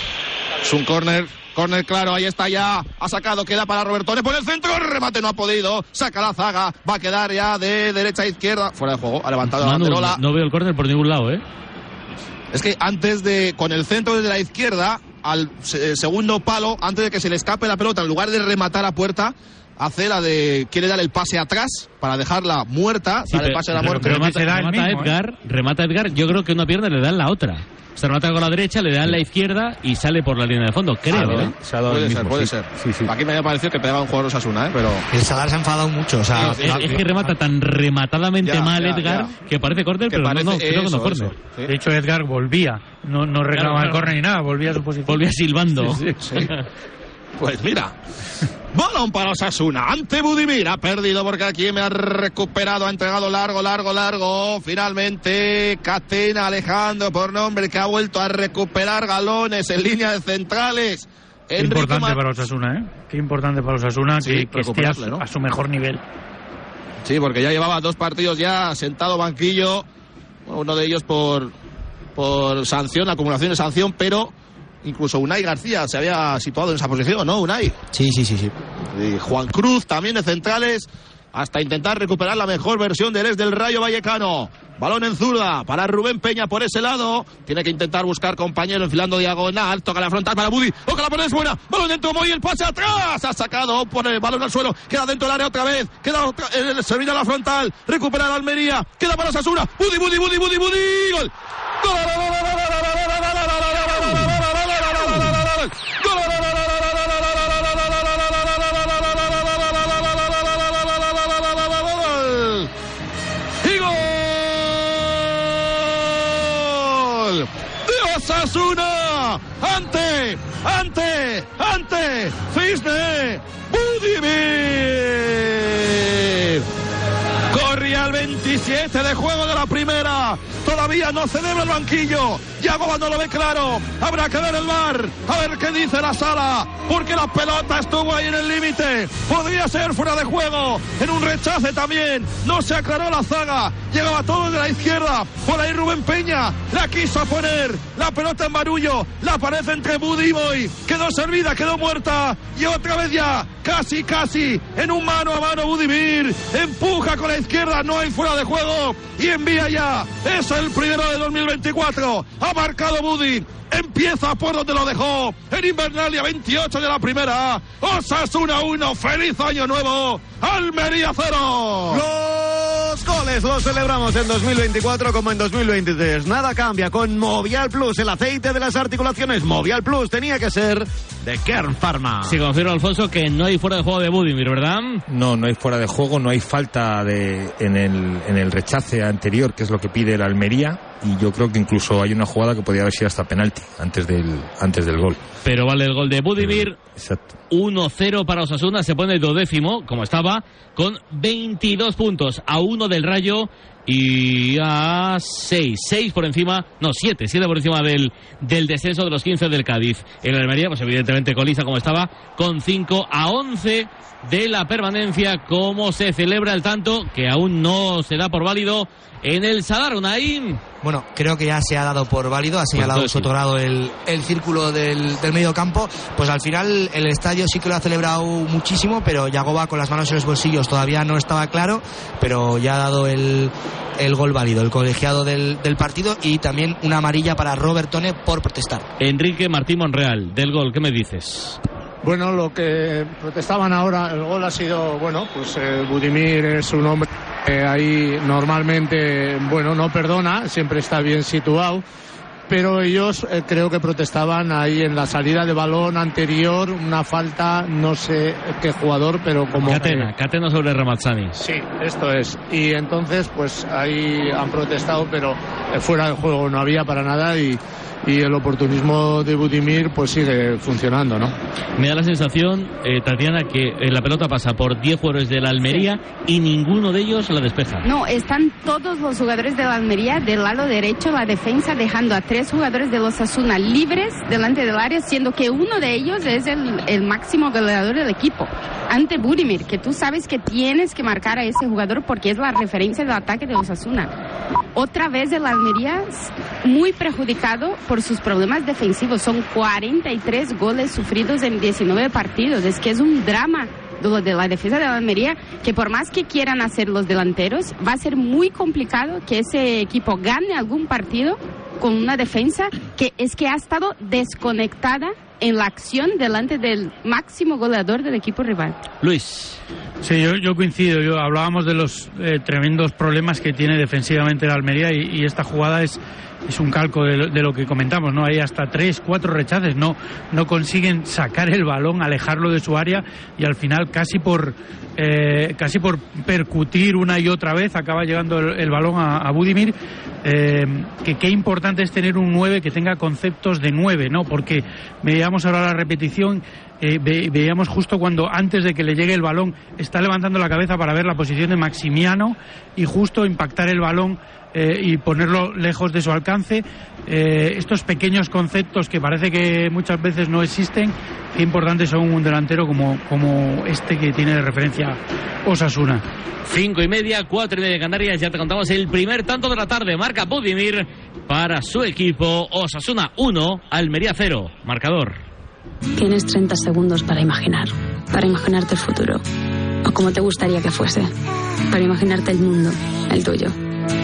Es un córner. Córner claro, ahí está ya. Ha sacado, queda para Robertone por el centro. Remate no ha podido. Saca la zaga. Va a quedar ya de derecha a izquierda. Fuera de juego. Ha levantado la Manu, banderola. no veo el córner por ningún lado, ¿eh? Es que antes de, con el centro desde la izquierda, al se- segundo palo, antes de que se le escape la pelota, en lugar de rematar a puerta, hace la de, quiere dar el pase atrás para dejarla muerta, Sí, dar el pase a la muerte. remata, remata Edgar, remata Edgar, yo creo que una pierna le da en la otra. Se remata con la derecha, le da en la izquierda y sale por la línea de fondo, creo. Claro, ¿eh? Puede ser, puede ser. Aquí me había parecido que pegaba un jugador Osasuna, ¿eh? Pero... El Sadar se ha enfadado mucho, o sea... es, es que remata tan rematadamente Ya, mal ya, Edgar ya. que parece córner, pero parece no, no, creo que no córner. sí. De hecho, Edgar volvía. No, no reclamaba Claro, el córner ni nada, volvía a su posición. Volvía silbando. Pues mira, balón para Osasuna. Ante Budimir ha perdido porque aquí me ha recuperado, ha entregado largo, largo, largo. Finalmente, Catena Alejandro por nombre que ha vuelto a recuperar galones en línea de centrales. Qué Enrique importante Mar- para Osasuna, ¿eh? Qué importante para Osasuna Sí, que, que esté a recuperarle, su, ¿no? a su mejor nivel. Sí, porque ya llevaba dos partidos ya sentado banquillo, uno de ellos por, por sanción, acumulación de sanción, pero incluso Unai García se había situado en esa posición, ¿no, Unai? Sí, sí, sí, sí. Y Juan Cruz también de centrales hasta intentar recuperar la mejor versión del ex del Rayo Vallecano. Balón en zurda para Rubén Peña por ese lado. Tiene que intentar buscar compañero enfilando diagonal. Toca la frontal para Budi. Ojalá la es buena. Balón dentro, Moy, el pase atrás. Ha sacado por el balón al suelo. Queda dentro del área otra vez. Queda otra, eh, se la frontal. Recupera la Almería. Queda para Sasura. Budi, Budi, Budi, Budi, Budi. Gol. Y Osasuna ante, ante, ante Fisne Budimir. El 27 de juego de la primera. Todavía no celebra el banquillo. Yagoba no lo ve claro. Habrá que ver el bar. A ver qué dice la sala. Porque la pelota estuvo ahí en el límite. Podría ser fuera de juego. En un rechace también. No se aclaró la zaga. Llegaba todo de la izquierda. Por ahí Rubén Peña. La quiso poner. La pelota en barullo. La aparece entre Budi y Boy. Quedó servida, quedó muerta. Y otra vez ya. Casi, casi. En un mano a mano Budimir. Empuja con la izquierda. No hay fuera de juego. Y envía ya. Es el primero de 2024. Ha marcado Budi. Empieza por donde lo dejó. En Invernalia 28 de la primera. Osasuna 1. Feliz año nuevo. Almería 0. Los goles los celebramos en 2024 como en 2023. Nada cambia con Movial Plus, el aceite de las articulaciones. Movial Plus tenía que ser de Kern Pharma. Sí, confirma Alfonso que no hay fuera de juego de Budimir, ¿verdad? No, no hay fuera de juego, no hay falta de, en, el, en el rechace anterior, que es lo que pide el Almería. Y yo creo que incluso hay una jugada que podría haber sido hasta penalti antes del, antes del gol. Pero vale el gol de Budimir. Exacto. 1-0 para Osasuna, se pone duodécimo, como estaba, con 22 puntos a uno del Rayo y a 6, 6 por encima, no, 7, 7 por encima del, del descenso de los 15 del Cádiz. El Almería, pues evidentemente colisa como estaba, con 5 a 11 de la permanencia, como se celebra el tanto, que aún no se da por válido en el Sadar, Unaim. Bueno, creo que ya se ha dado por válido, ha señalado Pues su grado el, el círculo del, del medio campo. Pues al final el estadio sí que lo ha celebrado muchísimo, pero Yagoba con las manos en los bolsillos todavía no estaba claro, pero ya ha dado el, el gol válido, el colegiado del, del partido y también una amarilla para Robertone por protestar. Enrique Martín Monreal, del gol, ¿qué me dices? Bueno, lo que protestaban ahora, el gol ha sido, bueno, pues eh, Budimir es un hombre que ahí normalmente, bueno, no perdona, siempre está bien situado, pero ellos eh, creo que protestaban ahí en la salida de balón anterior, una falta, no sé qué jugador, pero como... Catena, Catena sobre Ramazzani. Sí, esto es. Y entonces, pues ahí han protestado, pero eh, fuera del juego no había para nada y, y el oportunismo de Budimir pues sigue funcionando, ¿no? Me da la sensación, eh, Tatiana, que eh, la pelota pasa por 10 jugadores de la Almería y ninguno de ellos la despeja. No, están todos los jugadores de la Almería del lado derecho, la defensa, dejando a tres jugadores de los Asuna libres delante del área, siendo que uno de ellos es el, el máximo goleador del equipo, ante Budimir, que tú sabes que tienes que marcar a ese jugador porque es la referencia del ataque de los Asuna. Otra vez el Almería muy perjudicado por sus problemas defensivos. Son 43 goles sufridos en 19 partidos. Es que es un drama de lo de la defensa de la Almería, que por más que quieran hacer los delanteros, va a ser muy complicado que ese equipo gane algún partido con una defensa que es que ha estado desconectada en la acción delante del máximo goleador del equipo rival. Luis. Sí, yo, yo coincido. Yo hablábamos de los eh, tremendos problemas que tiene defensivamente la Almería y, y esta jugada es, es un calco de lo, que comentamos, ¿no? Hay hasta tres, cuatro rechaces, no, no consiguen sacar el balón, alejarlo de su área y al final casi por eh, casi por percutir una y otra vez acaba llegando el, balón a, Budimir. Eh, que qué importante es tener un 9 que tenga conceptos de 9, ¿no? Porque veíamos ahora la repetición, eh, ve, veíamos justo cuando antes de que le llegue el balón está levantando la cabeza para ver la posición de Maximiano y justo impactar el balón eh, y ponerlo lejos de su alcance. Eh, estos pequeños conceptos que parece que muchas veces no existen, qué importantes son un delantero como, como este que tiene de referencia Osasuna. Cinco y media, cuatro y media de Canarias. Ya te contamos el primer tanto de la tarde. Marca Budimir para su equipo. Osasuna 1, Almería 0. Marcador. Tienes 30 segundos para imaginar, para imaginarte el futuro, o como te gustaría que fuese, para imaginarte el mundo, el tuyo,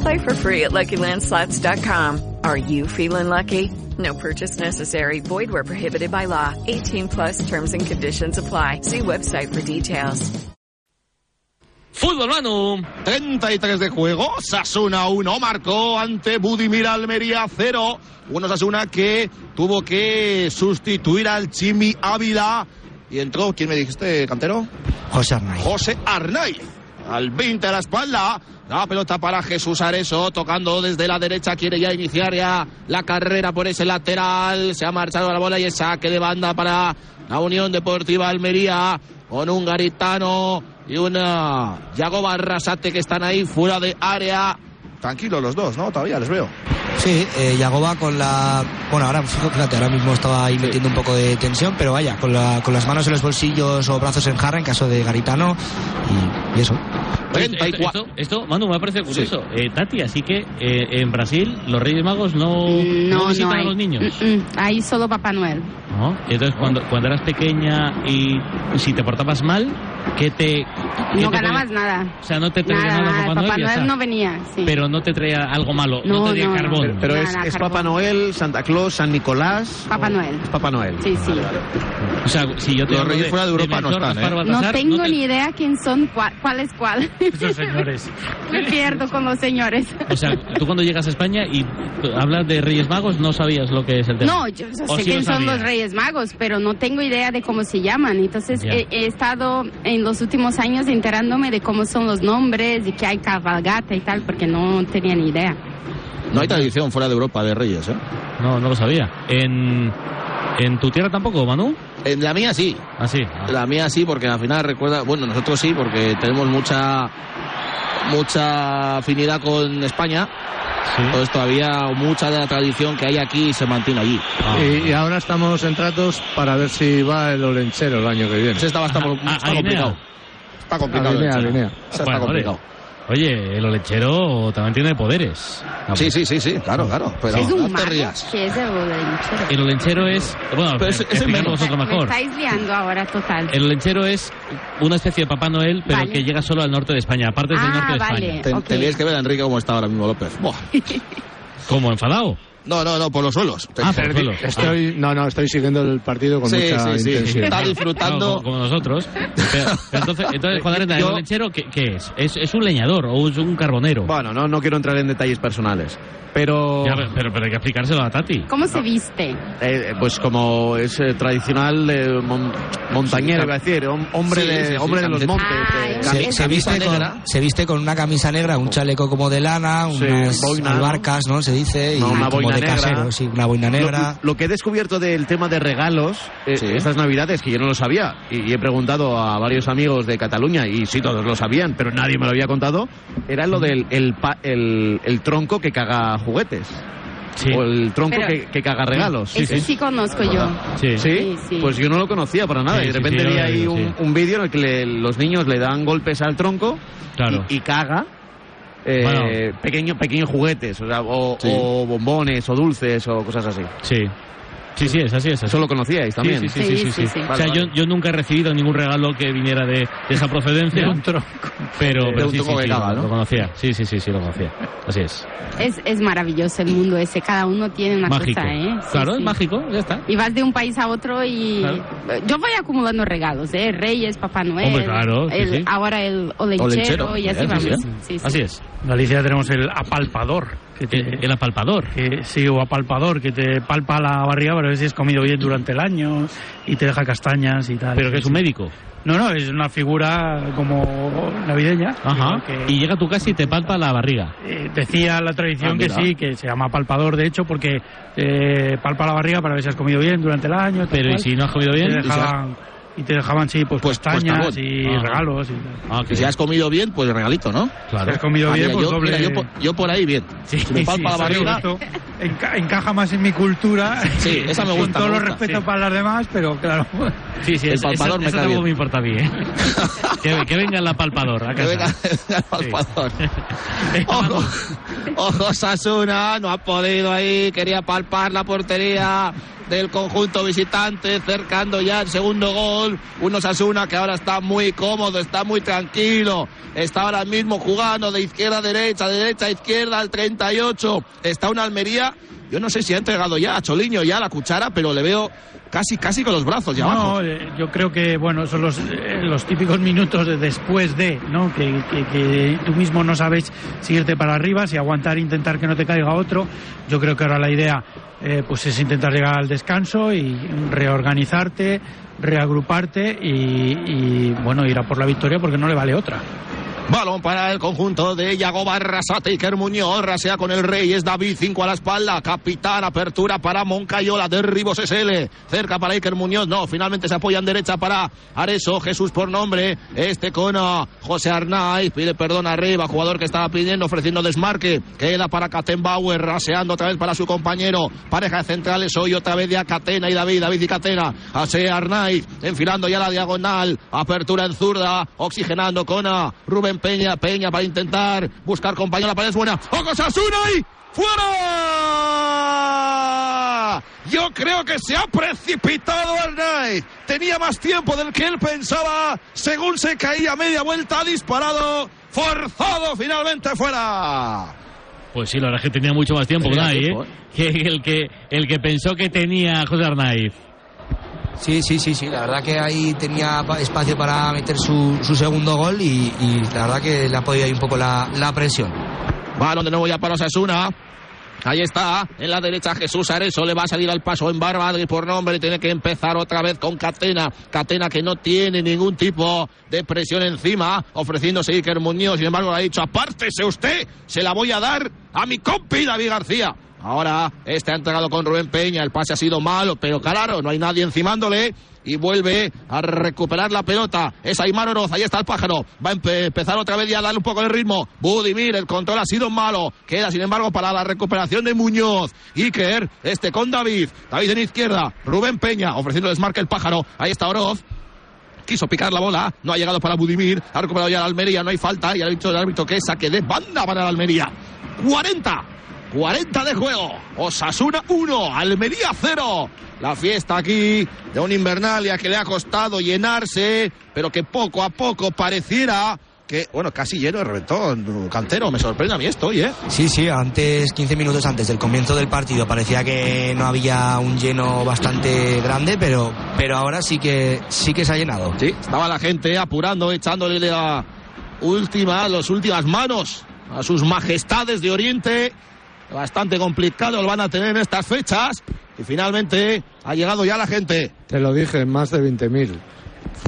Play for free at LuckyLandSlots.com. Are you feeling lucky? No purchase necessary. Void where prohibited by law. 18 plus terms and conditions apply. See website for details. Fútbol, Manu. 33 de juego, Sasuna 1 marcó ante Budimir Almería 0. Un Sasuna que tuvo que sustituir al Chimi Ávila y entró, ¿quién me dijiste, cantero? José Arnaiz. José Arnaiz. Al 20 a la espalda, la pelota para Jesús Areso, tocando desde la derecha, quiere ya iniciar ya la carrera por ese lateral, se ha marchado la bola y es saque de banda para la Unión Deportiva Almería, con un garitano y una Yago Barrasate que están ahí fuera de área. Tranquilos los dos, ¿no? Todavía les veo. Sí, eh, Yagoba con la. Bueno, ahora fíjate, ahora mismo estaba ahí metiendo un poco de tensión, pero vaya, con, la, con las manos en los bolsillos o brazos en jarra en caso de Garitano y, y eso. Esto, esto, esto, Manu, me parece curioso. Eh, Tati, así que eh, en Brasil los Reyes Magos no, No, visitan no a los niños. Mm, mm, Ahí solo Papá Noel. ¿no? Entonces, cuando, cuando eras pequeña y si te portabas mal, ¿qué te. qué No te ganabas podía- nada. O sea, no te traía Nada, nada, nada. Papá Noel. Papá Noel no venía. Sí. Pero no te traía algo malo, no, No, te traía no, no. carbón. Pero, pero es, es. Papá Noel, Santa Claus, San Nicolás. Papá o- Noel. Es Papá Noel. Sí, sí. O sea, si yo te Los Reyes fuera de Europa no Melchor, están, ¿eh? No tengo te- ni idea quién son, cuál, cuál es cuál. Esos señores. Me pierdo con los señores. O sea, tú cuando llegas a España y hablas de Reyes Magos, no sabías lo que es el tema. No, yo ¿O sé sí lo quién son los Reyes Magos, pero no tengo idea de cómo se llaman. Entonces he, he estado en los últimos años enterándome de cómo son los nombres y que hay cabalgata y tal, porque no tenía ni idea. No hay tradición fuera de Europa de Reyes, ¿eh? No, no lo sabía. ¿En, en tu tierra tampoco, Manu? En la mía sí. Ah, sí. La mía sí, porque al final recuerda, bueno, nosotros sí, porque tenemos mucha mucha afinidad con España. Entonces todavía mucha de la tradición que hay aquí se mantiene allí. Y, y ahora estamos en tratos para ver si va el Olenchero el año que viene. Ese está bastante Ah, está complicado. Está complicado. Alinea, el alinea. Ese está Bueno, complicado. Oye, el olechero también tiene poderes. Sí, sí, sí, sí, claro, claro. Pero es no un te mago rías. que es el olenchero. El olenchero es... Bueno, Pero es- es el explicadlo menos. vosotros Me mejor. estáis liando ahora total. El olenchero es una especie de Papá Noel, pero Vale. que llega solo al norte de España, del Ah, norte de vale. España. Ten- Ok. Teníais que ver a Enrique cómo está ahora mismo López. Buah. ¿Cómo, enfadado? No, no, no, por los suelos. Ah, por los suelos. Estoy, no, no, estoy siguiendo el partido con Sí, mucha sí, sí. intensidad. Está No, disfrutando. como, como nosotros. Pero, pero entonces, entonces Juan Arena, ¿el Yo- olenchero qué, qué es? es? ¿Es un leñador o es un carbonero? Bueno, no, no quiero entrar en detalles personales. Pero, Ya, pero, pero hay que explicárselo a Tati. ¿Cómo se viste? eh, pues como es eh, tradicional eh, mon- montañero, Sí, iba a decir, hom- hombre, sí, de, sí, sí, hombre de los montes. Ay, es- Se, se viste con, se viste con una camisa negra, un chaleco como de lana, Sí, unas boina, ¿no? albarcas, ¿no? Se dice, y No, una como boina de negra. casero, sí, una boina negra. Lo, lo que he descubierto del tema de regalos eh, Sí. estas navidades, que yo no lo sabía, y, y he preguntado a varios amigos de Cataluña, y sí, todos lo sabían, pero nadie me lo había contado, era lo del el, pa- el, el tronco que caga juguetes. Sí. O el tronco que, que caga regalos. Ese sí, conozco yo. Sí. ¿Sí? Sí, sí. Pues yo no lo conocía para nada. Sí, y de sí, repente sí, vi ahí un, sí. un vídeo en el que le- los niños le dan golpes al tronco Claro. y, y caga. Eh, Bueno. pequeño- pequeños juguetes, o, sea, o, Sí. o bombones, o dulces, o cosas así. Sí. Sí, sí, es así, es así. Eso lo conocíais también. Sí, sí, sí, sí, sí, Sí, sí, sí. sí. O sea, Vale, yo, yo nunca he recibido ningún regalo que viniera de, de esa procedencia. De un tronco. Pero, De pero un sí, sí, tronco que sí, caga, lo ¿no? conocía. Sí, sí, sí, sí, lo conocía. Así es. Es, es maravilloso el mundo ese. Cada uno tiene una mágico. cosa, ¿eh? Sí, claro, sí. es mágico, ya está. Y vas de un país a otro y Claro. yo voy acumulando regalos, ¿eh? Reyes, Papá Noel, Hombre, claro, sí, el- sí. ahora el olenchero, Olenchero, y así sí, vamos. sí. Sí, sí. Así es. En Galicia tenemos el apalpador. Que te, El, el apalpador. que, sí, o apalpador, que te palpa la barriga para ver si has comido bien durante el año y te deja castañas y tal. Pero que es un médico. No, no, es una figura como navideña. Ajá. que- Y llega a tu casa y te palpa la barriga. Eh, decía la tradición Ah, que sí, que se llama palpador, de hecho, porque eh, palpa la barriga para ver si has comido bien durante el año. tal Pero, ¿y si no has comido bien? Te ¿Y si dejaban, y te dejaban, sí, pues, pues castañas tabón. y Ajá. regalos. Y, Ah, Y si has comido bien, pues regalito, ¿no? Claro. Si has comido Ah, bien, mira, pues yo, doble. mira, yo, por, yo por ahí bien. Sí, si me palpa sí, la barriga, enca- encaja más en mi cultura. Sí, esa me Con gusta, todo me los gusta. respeto para las demás, pero claro. Sí, sí, El eso- palpador eso, me eso cae tampoco bien. me importa a mí, ¿eh? que, que venga la palpador a que venga el palpador. Ojo, ojo, Sasuna, no ha podido ahí, quería palpar la portería del conjunto visitante, cercando ya el segundo gol. Un Sasuna que ahora está muy cómodo, está muy tranquilo, está ahora mismo jugando de izquierda a derecha, de derecha a izquierda al 38. Está una Almería, yo no sé si ha entregado ya a Choliño ya la cuchara, pero le veo casi, casi con los brazos ya. No, eh, yo creo que bueno son los, eh, los típicos minutos de después de, ¿no? Que, que- que tú mismo no sabes si irte para arriba, si aguantar intentar que no te caiga otro. Yo creo que ahora la idea eh, pues es intentar llegar al descanso y reorganizarte, reagruparte y, y, bueno ir a por la victoria porque no le vale otra. Balón para el conjunto de Yago Barrasate, Iker Muñoz, rasea con el Rey, es David, 5 a la espalda, capitán, apertura para Moncayola, derribos SL, cerca para Iker Muñoz, no, finalmente se apoya en derecha para Areso, Jesús por nombre, este con ah, José Arnaiz, pide perdón arriba, jugador que estaba pidiendo, ofreciendo desmarque, queda para Kattenbauer, raseando otra vez para su compañero, pareja de centrales, hoy otra vez de Catena y David, David y Catena, José Arnaiz, enfilando ya la diagonal, apertura en zurda, oxigenando con ah, Rubén Peña, Peña para intentar buscar compañero, la pared es buena, ¡Ojo Sasuna y ¡Fuera! Yo creo que se ha precipitado Arnaiz. Tenía más tiempo del que él pensaba. Según se caía media vuelta, ha disparado. Forzado finalmente fuera. Pues sí, la verdad es que tenía mucho más tiempo tiempo, ¿eh? Que el que el que pensó que tenía José Arnaiz. Sí, sí, sí, sí. La verdad que ahí tenía pa- espacio para meter su, segundo gol y, la verdad que le ha podido ahí un poco la, presión. Balón de nuevo ya para Osasuna. Ahí está, en la derecha Jesús Areso le va a salir al paso en Barba y por nombre tiene que empezar otra vez con Catena. Catena que no tiene ningún tipo de presión encima, ofreciéndose Iker Muñoz. Sin embargo, le ha dicho, apártese usted, se la voy a dar a mi compi David García. Ahora este ha entregado con Rubén Peña, el pase ha sido malo, pero claro, no hay nadie encimándole y vuelve a recuperar la pelota. Es Aymar Oroz, ahí está el pájaro. Va a empe- empezar otra vez ya a darle un poco de ritmo. Budimir, el control ha sido malo. Queda sin embargo para la recuperación de Muñoz. Iker, este con David. David en izquierda. Rubén Peña ofreciendo desmarque el pájaro. Ahí está Oroz quiso picar la bola, no ha llegado para Budimir, ha recuperado ya la Almería, no hay falta, y ha dicho el árbitro que saque de banda para la Almería. 40, 40 de juego, Osasuna 1, Almería 0. La fiesta aquí de un Invernalia que le ha costado llenarse, pero que poco a poco pareciera que, bueno, casi lleno de reventón, cantero, me sorprende a mí esto hoy, ¿eh? Sí, sí, antes, 15 minutos antes del comienzo del partido parecía que no había un lleno bastante grande, pero, pero ahora sí que, sí que se ha llenado. Sí, estaba la gente apurando, echándole la última, las últimas manos a sus majestades de Oriente. Bastante complicado lo van a tener en estas fechas. Y finalmente ha llegado ya la gente. Te lo dije, más de 20.000.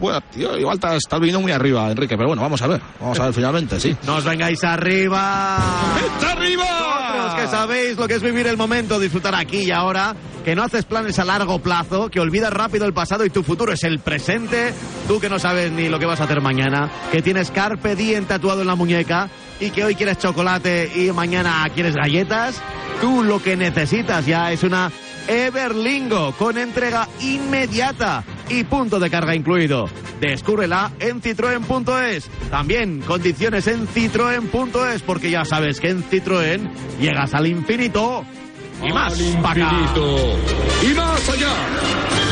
Bueno, tío, igual estás, estás viniendo muy arriba, Enrique, pero bueno, vamos a ver. Vamos a ver finalmente, sí. No os vengáis arriba. ¡Está arriba! Vosotros que sabéis lo que es vivir el momento, disfrutar aquí y ahora, que no haces planes a largo plazo, que olvidas rápido el pasado y tu futuro es el presente, tú que no sabes ni lo que vas a hacer mañana, que tienes Carpe Diem tatuado en la muñeca y que hoy quieres chocolate y mañana quieres galletas, tú lo que necesitas ya es una Everlingo con entrega inmediata y punto de carga incluido. Descúbrela en citroen.es. También condiciones en citroen.es porque ya sabes que en Citroën llegas al infinito y más. acá. Y más allá.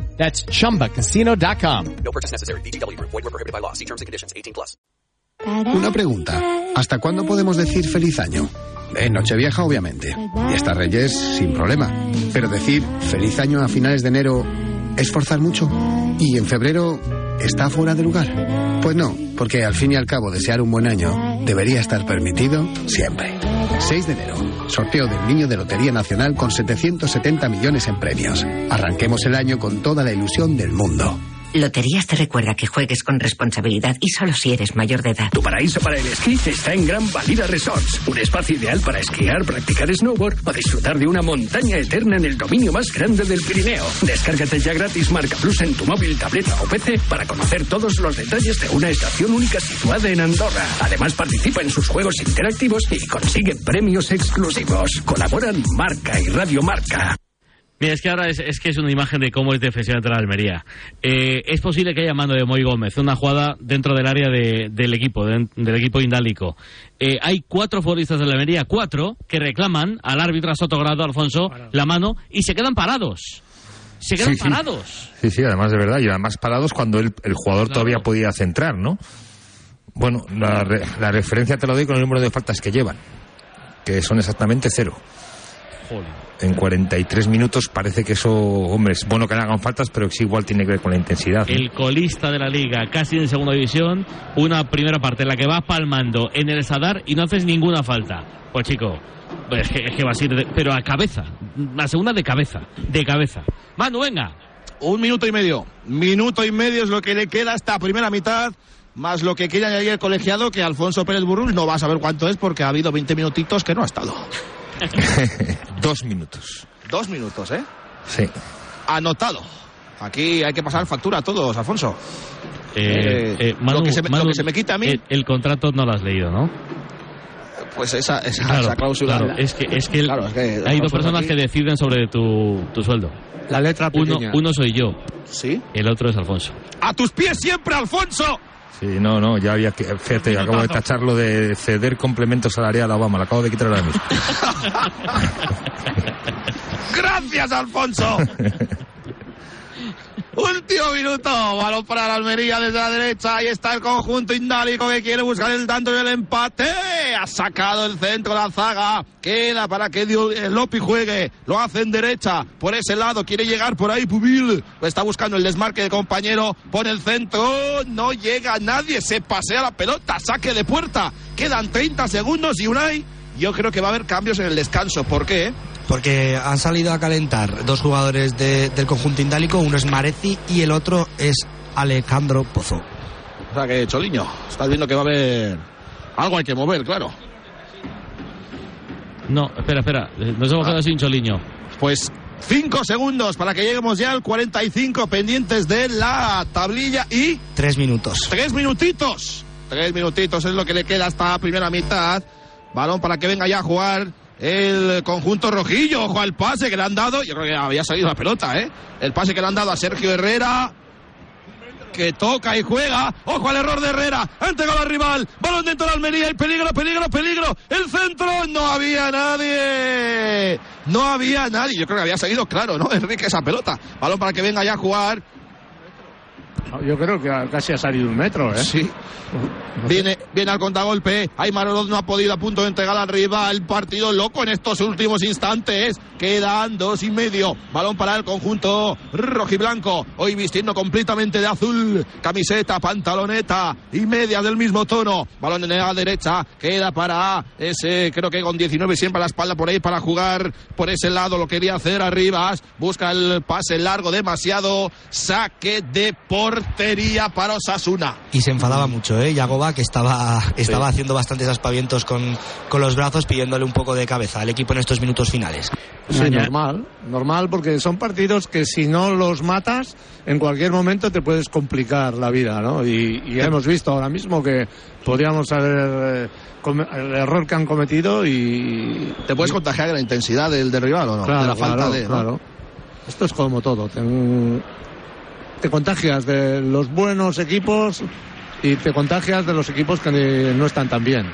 That's chumbacasino.com. No purchase necessary. BGW. Void were prohibited by law. See terms and conditions. 18 plus. Una pregunta. ¿Hasta cuándo podemos decir feliz año? En Nochevieja, obviamente. Y hasta Reyes, sin problema. Pero decir feliz año a finales de enero es forzar mucho. Y en febrero está fuera de lugar. Pues no, porque al fin y al cabo desear un buen año debería estar permitido siempre. 6 de enero, sorteo del Niño de Lotería Nacional con 770 millones en premios. Arranquemos el año con toda la ilusión del mundo. Loterías te recuerda que juegues con responsabilidad y solo si eres mayor de edad. Tu paraíso para el esquí está en Gran Valida Resorts, un espacio ideal para esquiar, practicar snowboard o disfrutar de una montaña eterna en el dominio más grande del Pirineo. Descárgate ya gratis Marca Plus en tu móvil, tableta o PC para conocer todos los detalles de una estación única situada en Andorra. Además participa en sus juegos interactivos y consigue premios exclusivos. Colaboran Marca y Radio Marca. Mira, es que ahora es, es que es una imagen de cómo es defensivamente la Almería. Eh, es posible que haya mando de Moy Gómez, una jugada dentro del área de- del equipo, de- del equipo indálico. Eh, hay cuatro futbolistas de la Almería, cuatro, que reclaman al árbitro a Sotogrado, Alfonso, la mano y se quedan parados. Se quedan Sí, parados. Sí, sí, además de verdad. Y además parados cuando el, el jugador todavía podía centrar, ¿no? Bueno, la, re- la referencia te lo doy con el número de faltas que llevan, que son exactamente cero. En 43 minutos parece que eso, hombre, es bueno que le hagan faltas, pero que sí igual tiene que ver con la intensidad. ¿no? El colista de la liga, casi en segunda división, una primera parte en la que vas palmando en el Sadar y no haces ninguna falta. Pues chico, es que, es que vas a ir, de- pero a cabeza. La segunda de cabeza, de cabeza. Manu, venga. Un minuto y medio. Minuto y medio es lo que le queda esta primera mitad. Más lo que quiere añadir el colegiado, que Alfonso Pérez Burrul no va a saber cuánto es porque ha habido 20 minutitos que no ha estado. Dos minutos. Dos minutos, ¿eh? Sí. Anotado. Aquí hay que pasar factura a todos, Alfonso. Eh, Eh, eh, Manu, lo, que se me, lo Manu, que se me quita a mí, El, el contrato no lo has leído, ¿no? pues esa, esa, Claro, esa cláusula. claro, es que, es que, el- Claro, es que hay dos personas aquí- que deciden sobre tu, tu sueldo. La letra uno soy yo. ¿Sí? El otro es Alfonso. ¡A tus pies siempre, Alfonso! Sí, no, no, ya había que. Fíjate, acabo de tacharlo de ceder complemento salarial a Obama, lo acabo de quitar ahora mismo. ¡Gracias, Alfonso! Último minuto, balón para la Almería desde la derecha, ahí está el conjunto indálico que quiere buscar el tanto y el empate, ha sacado el centro la zaga, queda para que eh, Lopi juegue, lo hace en derecha, por ese lado, quiere llegar por ahí Pubil, está buscando el desmarque de compañero, pone el centro, no llega nadie, se pasea la pelota, saque de puerta, quedan 30 segundos y Unai, yo creo que va a haber cambios en el descanso, ¿por qué? Porque han salido a calentar dos jugadores de- del conjunto indálico, uno es Mareci y el otro es Alejandro Pozo. O sea que, Choliño, estás viendo que va a haber algo hay que mover, claro. No, espera, espera. eh, Nos hemos quedado sin Choliño. Pues cinco segundos para que lleguemos ya al 45 pendientes de la tablilla y Tres minutos. tres minutitos. Tres minutitos es lo que le queda hasta la primera mitad. Balón para que venga ya a jugar el conjunto rojillo. Ojo al pase que le han dado. Yo creo que había salido la pelota, ¿eh? El pase que le han dado a Sergio Herrera. Que toca y juega. Ojo al error de Herrera. Gol al rival. Balón dentro de Almería. El peligro, peligro, peligro. El centro. No había nadie. No había nadie. Yo creo que había salido claro, ¿no? Enrique esa pelota. Balón para que venga ya a jugar. Yo creo que casi ha salido un metro, ¿eh? Sí. Viene, viene al contragolpe. Aymar Oroz no ha podido a punto de entregar al rival. Partido loco en estos últimos instantes. Quedan dos y medio. Balón para el conjunto rojiblanco. Hoy vistiendo completamente de azul. Camiseta, pantaloneta y medias del mismo tono. Balón en la derecha. Queda para ese, creo que con 19 siempre a la espalda por ahí para jugar por ese lado. Lo quería hacer arriba. Busca el pase largo demasiado. Saque de portería. Portería para Osasuna. Y se enfadaba mucho, ¿eh? Yagoba, que estaba, estaba haciendo bastantes aspavientos con, con los brazos, pidiéndole un poco de cabeza al equipo en estos minutos finales. Sí, normal, normal, porque son partidos que si no los matas, en cualquier momento te puedes complicar la vida, ¿no? Y, y hemos visto ahora mismo que podríamos haber eh, el error que han cometido y... ¿Te puedes contagiar de la intensidad del, del rival o no? Claro, de la falta claro, de. ¿no? claro. Esto es como todo. Te, te contagias de los buenos equipos y te contagias de los equipos que no están tan bien.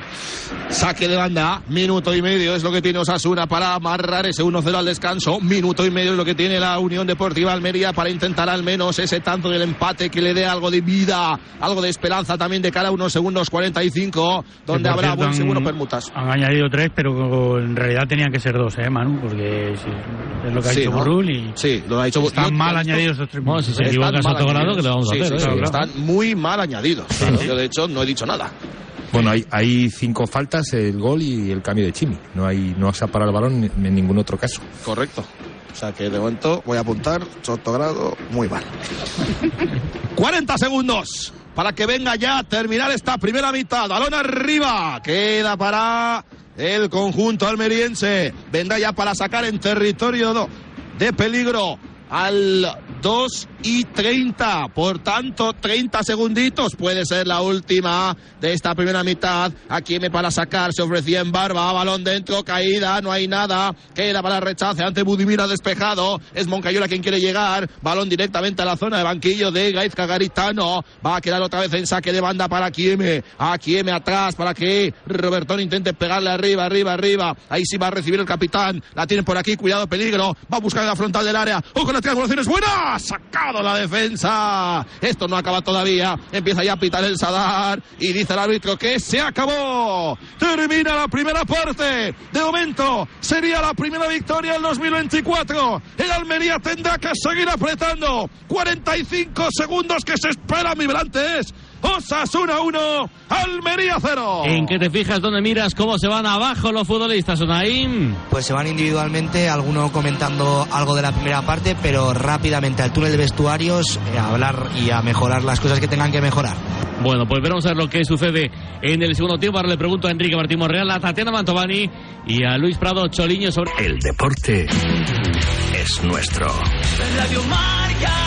Saque de banda, minuto y medio es lo que tiene Osasuna para amarrar ese 1-0 al descanso. Minuto y medio es lo que tiene la Unión Deportiva Almería para intentar al menos ese tanto del empate que le dé algo de vida, algo de esperanza también de cara a unos segundos 45, donde Que, habrá buen seguro permutas. Han añadido tres, pero en realidad tenían que ser dos, ¿eh, Manu? Porque sí, es lo que ha Sí, dicho ¿no? Burrul y Sí, lo ha dicho están mal añadidos esos tres Bueno, si se minutos, equivoca Sotogrado, añadidos. ¿qué le vamos a hacer? sí, eh? sí, Claro. Están muy mal añadidos. Yo de hecho no he dicho nada. Bueno, hay, hay cinco faltas, el gol y el cambio de Chimi. No hay no se ha parado el balón en ningún otro caso. Correcto. O sea que de momento voy a apuntar Sotogrado muy mal. 40 segundos para que venga ya a terminar esta primera mitad. Balón arriba. Queda para el conjunto almeriense. Vendrá ya para sacar en territorio de peligro al 2 y 30. Por tanto, 30 segunditos puede ser la última de esta primera mitad. Aquí me para sacar, se ofrecía en barba, balón dentro, caída, no hay nada. Queda para rechace ante Budimir despejado. Es Moncayola quien quiere llegar. Balón directamente a la zona de banquillo de Gaizka Garitano. Va a quedar otra vez en saque de banda para Kieme. A Kieme atrás para que Robertón intente pegarle arriba, arriba, arriba. Ahí sí va a recibir el capitán. La tienen por aquí, cuidado, peligro. Va a buscar la frontal del área. ¡Ojo, las triangulaciones! ¡Buena! Sacado la defensa. Esto no acaba todavía. Empieza ya a pitar el Sadar. Y dice el árbitro que se acabó. Termina la primera parte. De momento, sería la primera victoria del 2024. El Almería tendrá que seguir apretando. 45 segundos que se esperan vibrantes. Osasuna 1, Almería 0. ¿En qué te fijas? ¿Dónde miras? ¿Cómo se van abajo los futbolistas, Onaim? Pues se van individualmente, alguno comentando algo de la primera parte, pero rápidamente al túnel de vestuarios eh, a hablar y a mejorar las cosas que tengan que mejorar. Bueno, pues veremos a ver lo que sucede en el segundo tiempo. Ahora le pregunto a Enrique Martín Morreal, a Tatiana Mantovani y a Luis Prado Choliño sobre... El deporte es nuestro. Radio Marca.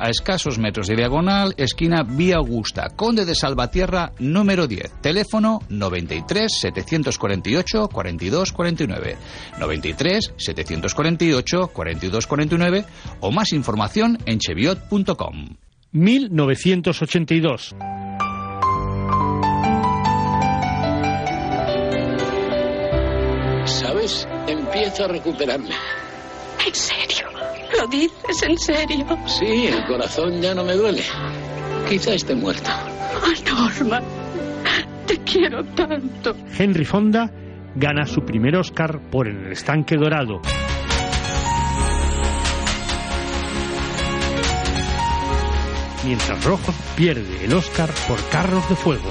a escasos metros de diagonal, esquina Vía Augusta, Conde de Salvatierra, número 10. Teléfono 93 748 42 49. 93 748 42 49 o más información en cheviot.com. 1982. ¿Sabes? Empiezo a recuperarme. ¿En serio? ¿Lo dices en serio? Sí, el corazón ya no me duele. Quizá esté muerto. Oh, Norma, te quiero tanto. Henry Fonda gana su primer Oscar por En el estanque dorado. Mientras Rojo pierde el Oscar por Carros de Fuego.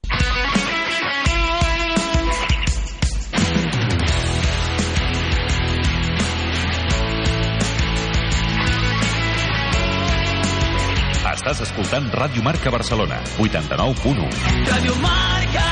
Estàs escoltant Ràdio Marca Barcelona, 89.1. Radio Marca.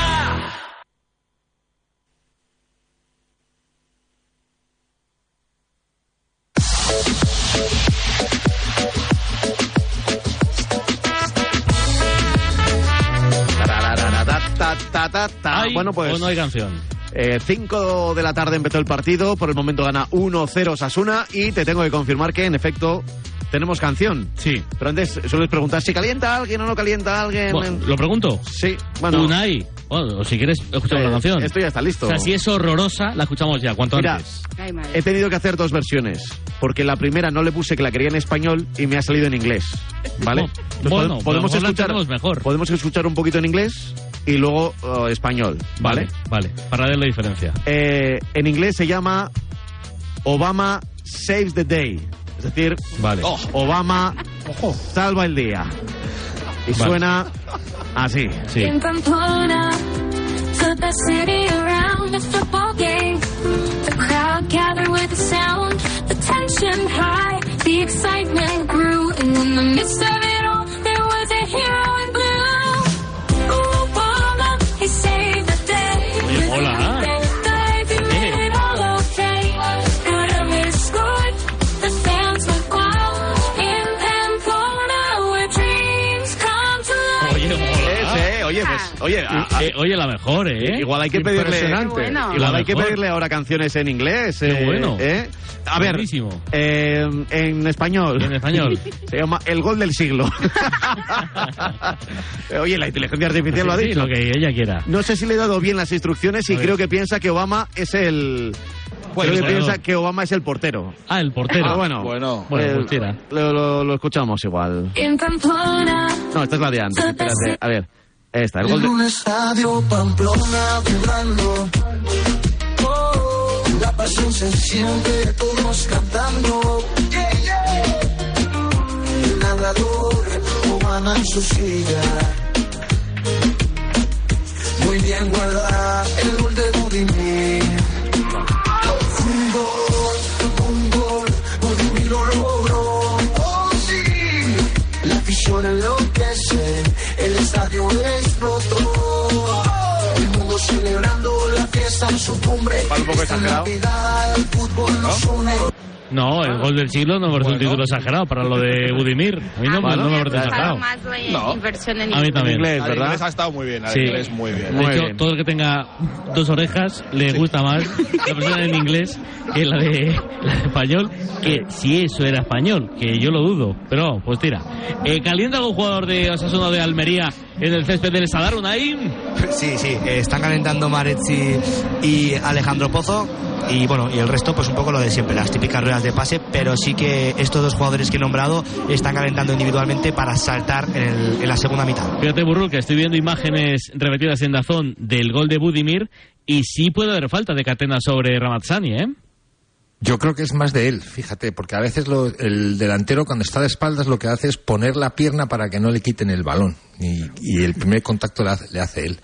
ta. ¿Hay Bueno, pues. o no hay canción? 5 de la tarde empezó el partido, por el momento gana 1-0 Sasuna y te tengo que confirmar que en efecto tenemos canción. Sí. Pero antes sueles preguntar si calienta alguien o no calienta alguien. Bueno, ¿Lo pregunto? Sí, bueno. Unai. Bueno, o si quieres, escuchamos Eh, la canción. esto ya está listo. O sea, si es horrorosa, la escuchamos ya, cuanto Mira, antes. he tenido que hacer dos versiones, porque la primera no le puse que la quería en español y me ha salido en inglés, ¿vale? Bueno, Entonces, bueno, pode- a lo mejor la escuchar, mejor. podemos escuchar un poquito en inglés y luego uh, español, ¿vale? Vale, para ver la diferencia. Eh, en inglés se llama Obama Saves the Day, es decir, Vale. oh, Obama salva el día. Y Vale. suena así. Sí. Oye, pues, oye, a- a- Eh, oye, la mejor, ¿eh? Igual hay que pedirle. Bueno. Igual hay que pedirle ahora canciones en inglés. Qué eh, bueno. eh. A ver, Buenísimo. eh, en español. En español. Se llama El Gol del Siglo. Oye, la inteligencia artificial lo ha Sí, dicho. lo que ella quiera. No sé si le he dado bien las instrucciones y creo que piensa que Obama es el. Bueno, creo que bueno. piensa que Obama es el portero. Ah, el portero. Pero bueno, Bueno, eh, pues lo, lo- lo escuchamos igual. No, esta es la de antes. Espérate, a ver. Esta, el gol de. un estadio Pamplona vibrando. Oh, la pasión se siente, todos cantando. Yeah, yeah. El narrador humana en su silla. Muy bien guarda el estadio explotó. El mundo celebrando la fiesta en su cumbre. un poco exagerado. Navidad, el fútbol nos une. No, el gol del siglo no me parece un título exagerado para lo de Budimir. A mí no, me- no me parece exagerado. más la No. inversión en A mí también. inglés, ¿verdad? inglés ha estado muy bien, Sí. inglés muy bien. De Muy hecho, bien. todo el que tenga dos orejas le gusta más la persona en inglés que la de, la de español, que si eso era español, que yo lo dudo. Pero, pues tira. Eh, ¿Calienta algún jugador de Osasuna de Almería en el césped del Sadar Unai? Sí, sí, eh, están calentando Maretti y Alejandro Pozo. Y bueno, y el resto, pues un poco lo de siempre, las típicas ruedas de pase. Pero sí que estos dos jugadores que he nombrado están calentando individualmente para saltar en, el- en la segunda mitad. Fíjate, Burrul, que estoy viendo imágenes repetidas en Dazón del gol de Budimir y sí puede haber falta de Catena sobre Ramazzani, ¿eh? Yo creo que es más de él, fíjate, porque a veces lo- el delantero cuando está de espaldas lo que hace es poner la pierna para que no le quiten el balón y, y el primer contacto le hace, le hace él.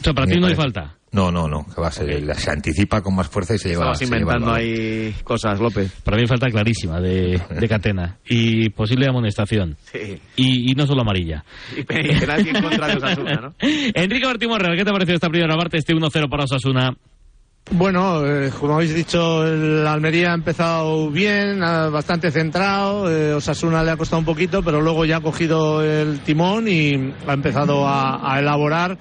O sea, para ti no hay falta. No, no, no, que va a ser. Se anticipa con más fuerza y se lleva, el inventando ahí cosas, López. Para mí falta clarísima de, de Catena y posible amonestación. Sí. Y, y no solo amarilla. Y penalti en contra de Osasuna, ¿no? Enrique Martín Morreal, ¿qué te ha parecido esta primera parte, este 1-0 para Osasuna? Bueno, eh, como habéis dicho, el Almería ha empezado bien, bastante centrado. eh, Osasuna le ha costado un poquito, pero luego ya ha cogido el timón y ha empezado a, a elaborar.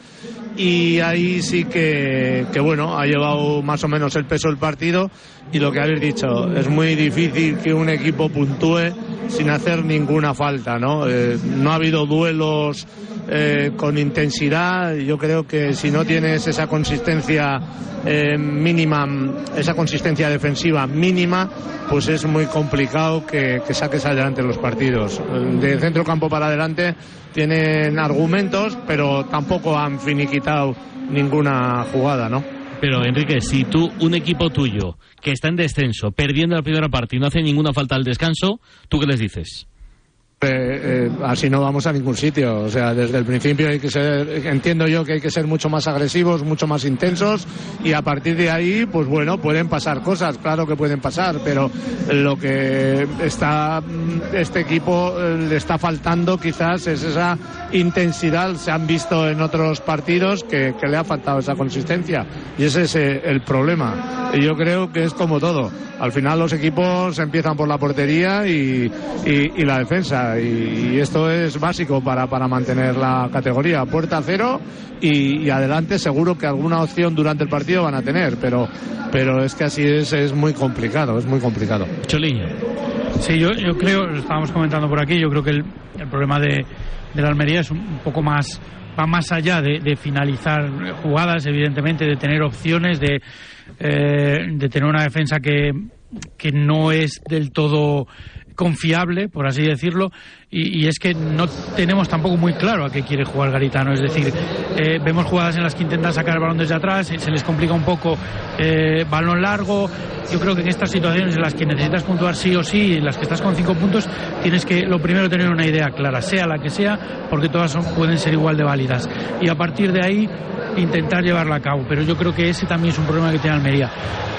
Y ahí sí que, que, bueno, ha llevado más o menos el peso del partido. Y lo que habéis dicho, es muy difícil que un equipo puntúe sin hacer ninguna falta, ¿no? Eh, no ha habido duelos eh, con intensidad. Yo creo que si no tienes esa consistencia eh, mínima, esa consistencia defensiva mínima, pues es muy complicado que, que saques adelante los partidos. De centro campo para adelante tienen argumentos, pero tampoco han finiquitado ninguna jugada, ¿no? Pero Enrique, si tú, un equipo tuyo que está en descenso, perdiendo la primera parte y no hace ninguna falta al descanso, ¿tú qué les dices? Eh, así no vamos a ningún sitio. O sea, desde el principio hay que ser, entiendo yo que hay que ser mucho más agresivos, mucho más intensos y a partir de ahí, pues bueno, pueden pasar cosas, claro que pueden pasar, pero lo que está mm, este equipo eh, le está faltando quizás es esa intensidad. Se han visto en otros partidos que, le ha faltado esa consistencia y ese es eh, el problema. y yo creo que es como todo. Al final los equipos empiezan por la portería y la defensa y, y esto es básico para, para mantener la categoría. Puerta cero y, y adelante seguro que alguna opción durante el partido van a tener, pero, pero es que así es, es muy complicado, es muy complicado. Choliño. Sí, yo, yo creo, lo estábamos comentando por aquí, yo creo que el, el problema de, de la Almería es un, un poco más, va más allá de, de finalizar jugadas, evidentemente, de tener opciones, de, eh, de tener una defensa que, que no es del todo confiable, por así decirlo, y, es que no tenemos tampoco muy claro a qué quiere jugar Garitano. Es decir, eh, vemos jugadas en las que intentan sacar el balón desde atrás, se les complica un poco eh, balón largo. Yo creo que en estas situaciones en las que necesitas puntuar sí o sí, en las que estás con cinco puntos, tienes que lo primero tener una idea clara, sea la que sea, porque todas son- pueden ser igual de válidas. Y a partir de ahí intentar llevarla a cabo. Pero yo creo que ese también es un problema que tiene Almería.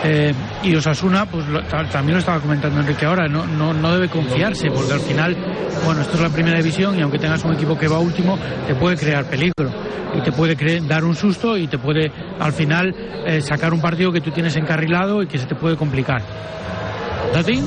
Eh, y Osasuna, pues también lo estaba comentando Enrique ahora, no, no, no debe confiarse, porque al final, bueno, esto es la primera división y aunque tengas un equipo que va último, te puede crear peligro y te puede dar un susto y te puede al final eh, sacar un partido que tú tienes encarrilado y que se te puede complicar. ¿Tati?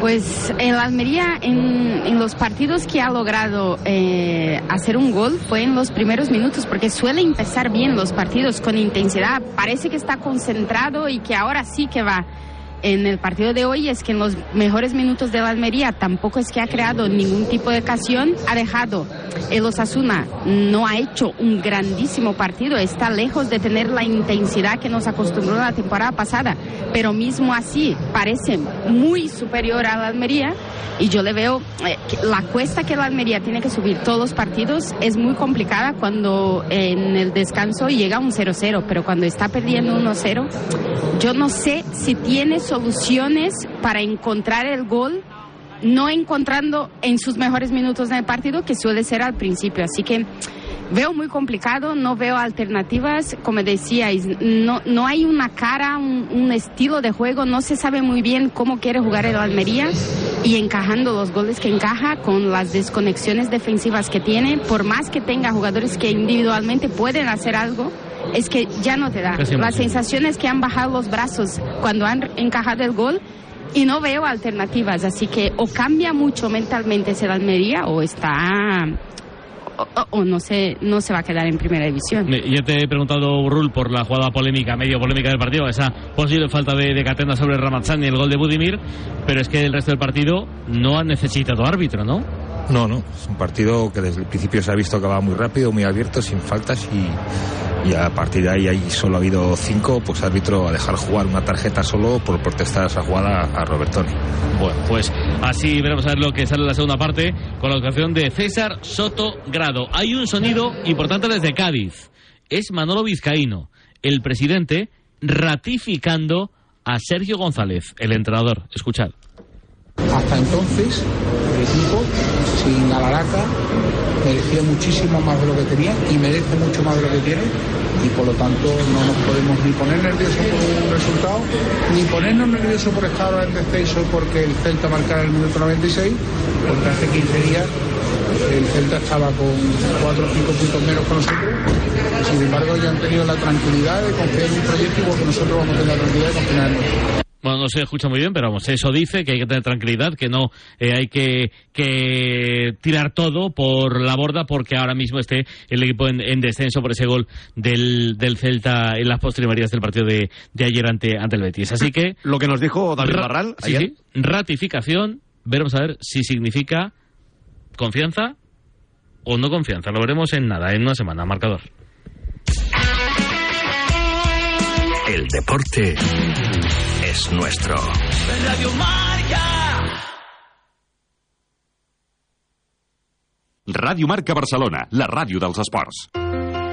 Pues en la Almería, en, en los partidos que ha logrado eh, hacer un gol, fue en los primeros minutos, porque suele empezar bien los partidos con intensidad. Parece que está concentrado y que ahora sí que va. En el partido de hoy es que en los mejores minutos de la Almería tampoco es que ha creado ningún tipo de ocasión, ha dejado el Osasuna, no ha hecho un grandísimo partido, está lejos de tener la intensidad que nos acostumbró la temporada pasada, pero mismo así parece muy superior a la Almería y yo le veo eh, la cuesta que la Almería tiene que subir todos los partidos es muy complicada cuando en el descanso llega un 0-0, pero cuando está perdiendo 1-0, yo no sé si tiene soluciones para encontrar el gol no encontrando en sus mejores minutos en el partido, que suele ser al principio. Así que veo muy complicado, no veo alternativas. Como decíais, no, no hay una cara, un, un estilo de juego, no se sabe muy bien cómo quiere jugar el Almería y encajando los goles que encaja con las desconexiones defensivas que tiene, por más que tenga jugadores que individualmente pueden hacer algo. Es que ya no te da. La sensación es que han bajado los brazos cuando han encajado el gol y no veo alternativas, así que o cambia mucho mentalmente ese Almería o está o, o- o no se no se va a quedar en primera división. Eh, Yo te he preguntado, Burrul, por la jugada polémica, medio polémica del partido, esa posible falta de, de Catena sobre Ramazzani y el gol de Budimir, pero es que el resto del partido no ha necesitado árbitro, ¿no? No, no, es un partido que desde el principio se ha visto que va muy rápido, muy abierto, sin faltas y, y a partir de ahí, ahí solo ha habido cinco, pues árbitro a dejar jugar una tarjeta solo por protestar esa jugada a Robertoni. Bueno, pues así veremos a ver lo que sale en la segunda parte con la ocasión de César Soto Grado. Hay un sonido importante desde Cádiz. Es Manolo Vizcaíno, el presidente, ratificando a Sergio González, el entrenador. Escuchad. Hasta entonces, el equipo, sin Alaraca, merecía muchísimo más de lo que tenía y merece mucho más de lo que tiene y por lo tanto no nos podemos ni poner nerviosos por un resultado ni ponernos nerviosos por estar ahora en descenso porque el Celta marcara el minuto 96 porque hace 15 días el Celta estaba con 4 o 5 puntos menos que nosotros. Sin embargo ya han tenido la tranquilidad de confiar en un proyecto igual que nosotros vamos a tener la tranquilidad de confiar en nosotros Bueno, no se escucha muy bien, pero vamos, eso dice que hay que tener tranquilidad, que no eh, hay que, que tirar todo por la borda porque ahora mismo esté el equipo en, en descenso por ese gol del, del Celta en las postrimerías del partido de, de ayer ante, ante el Betis. Así que... Lo que nos dijo David Ra- Barral sí, ayer. sí, ratificación, veremos a ver si significa confianza o no confianza. Lo veremos en nada, en una semana, marcador. El deporte es nuestro. Radio Marca. Ràdio Marca Barcelona, la ràdio dels esports.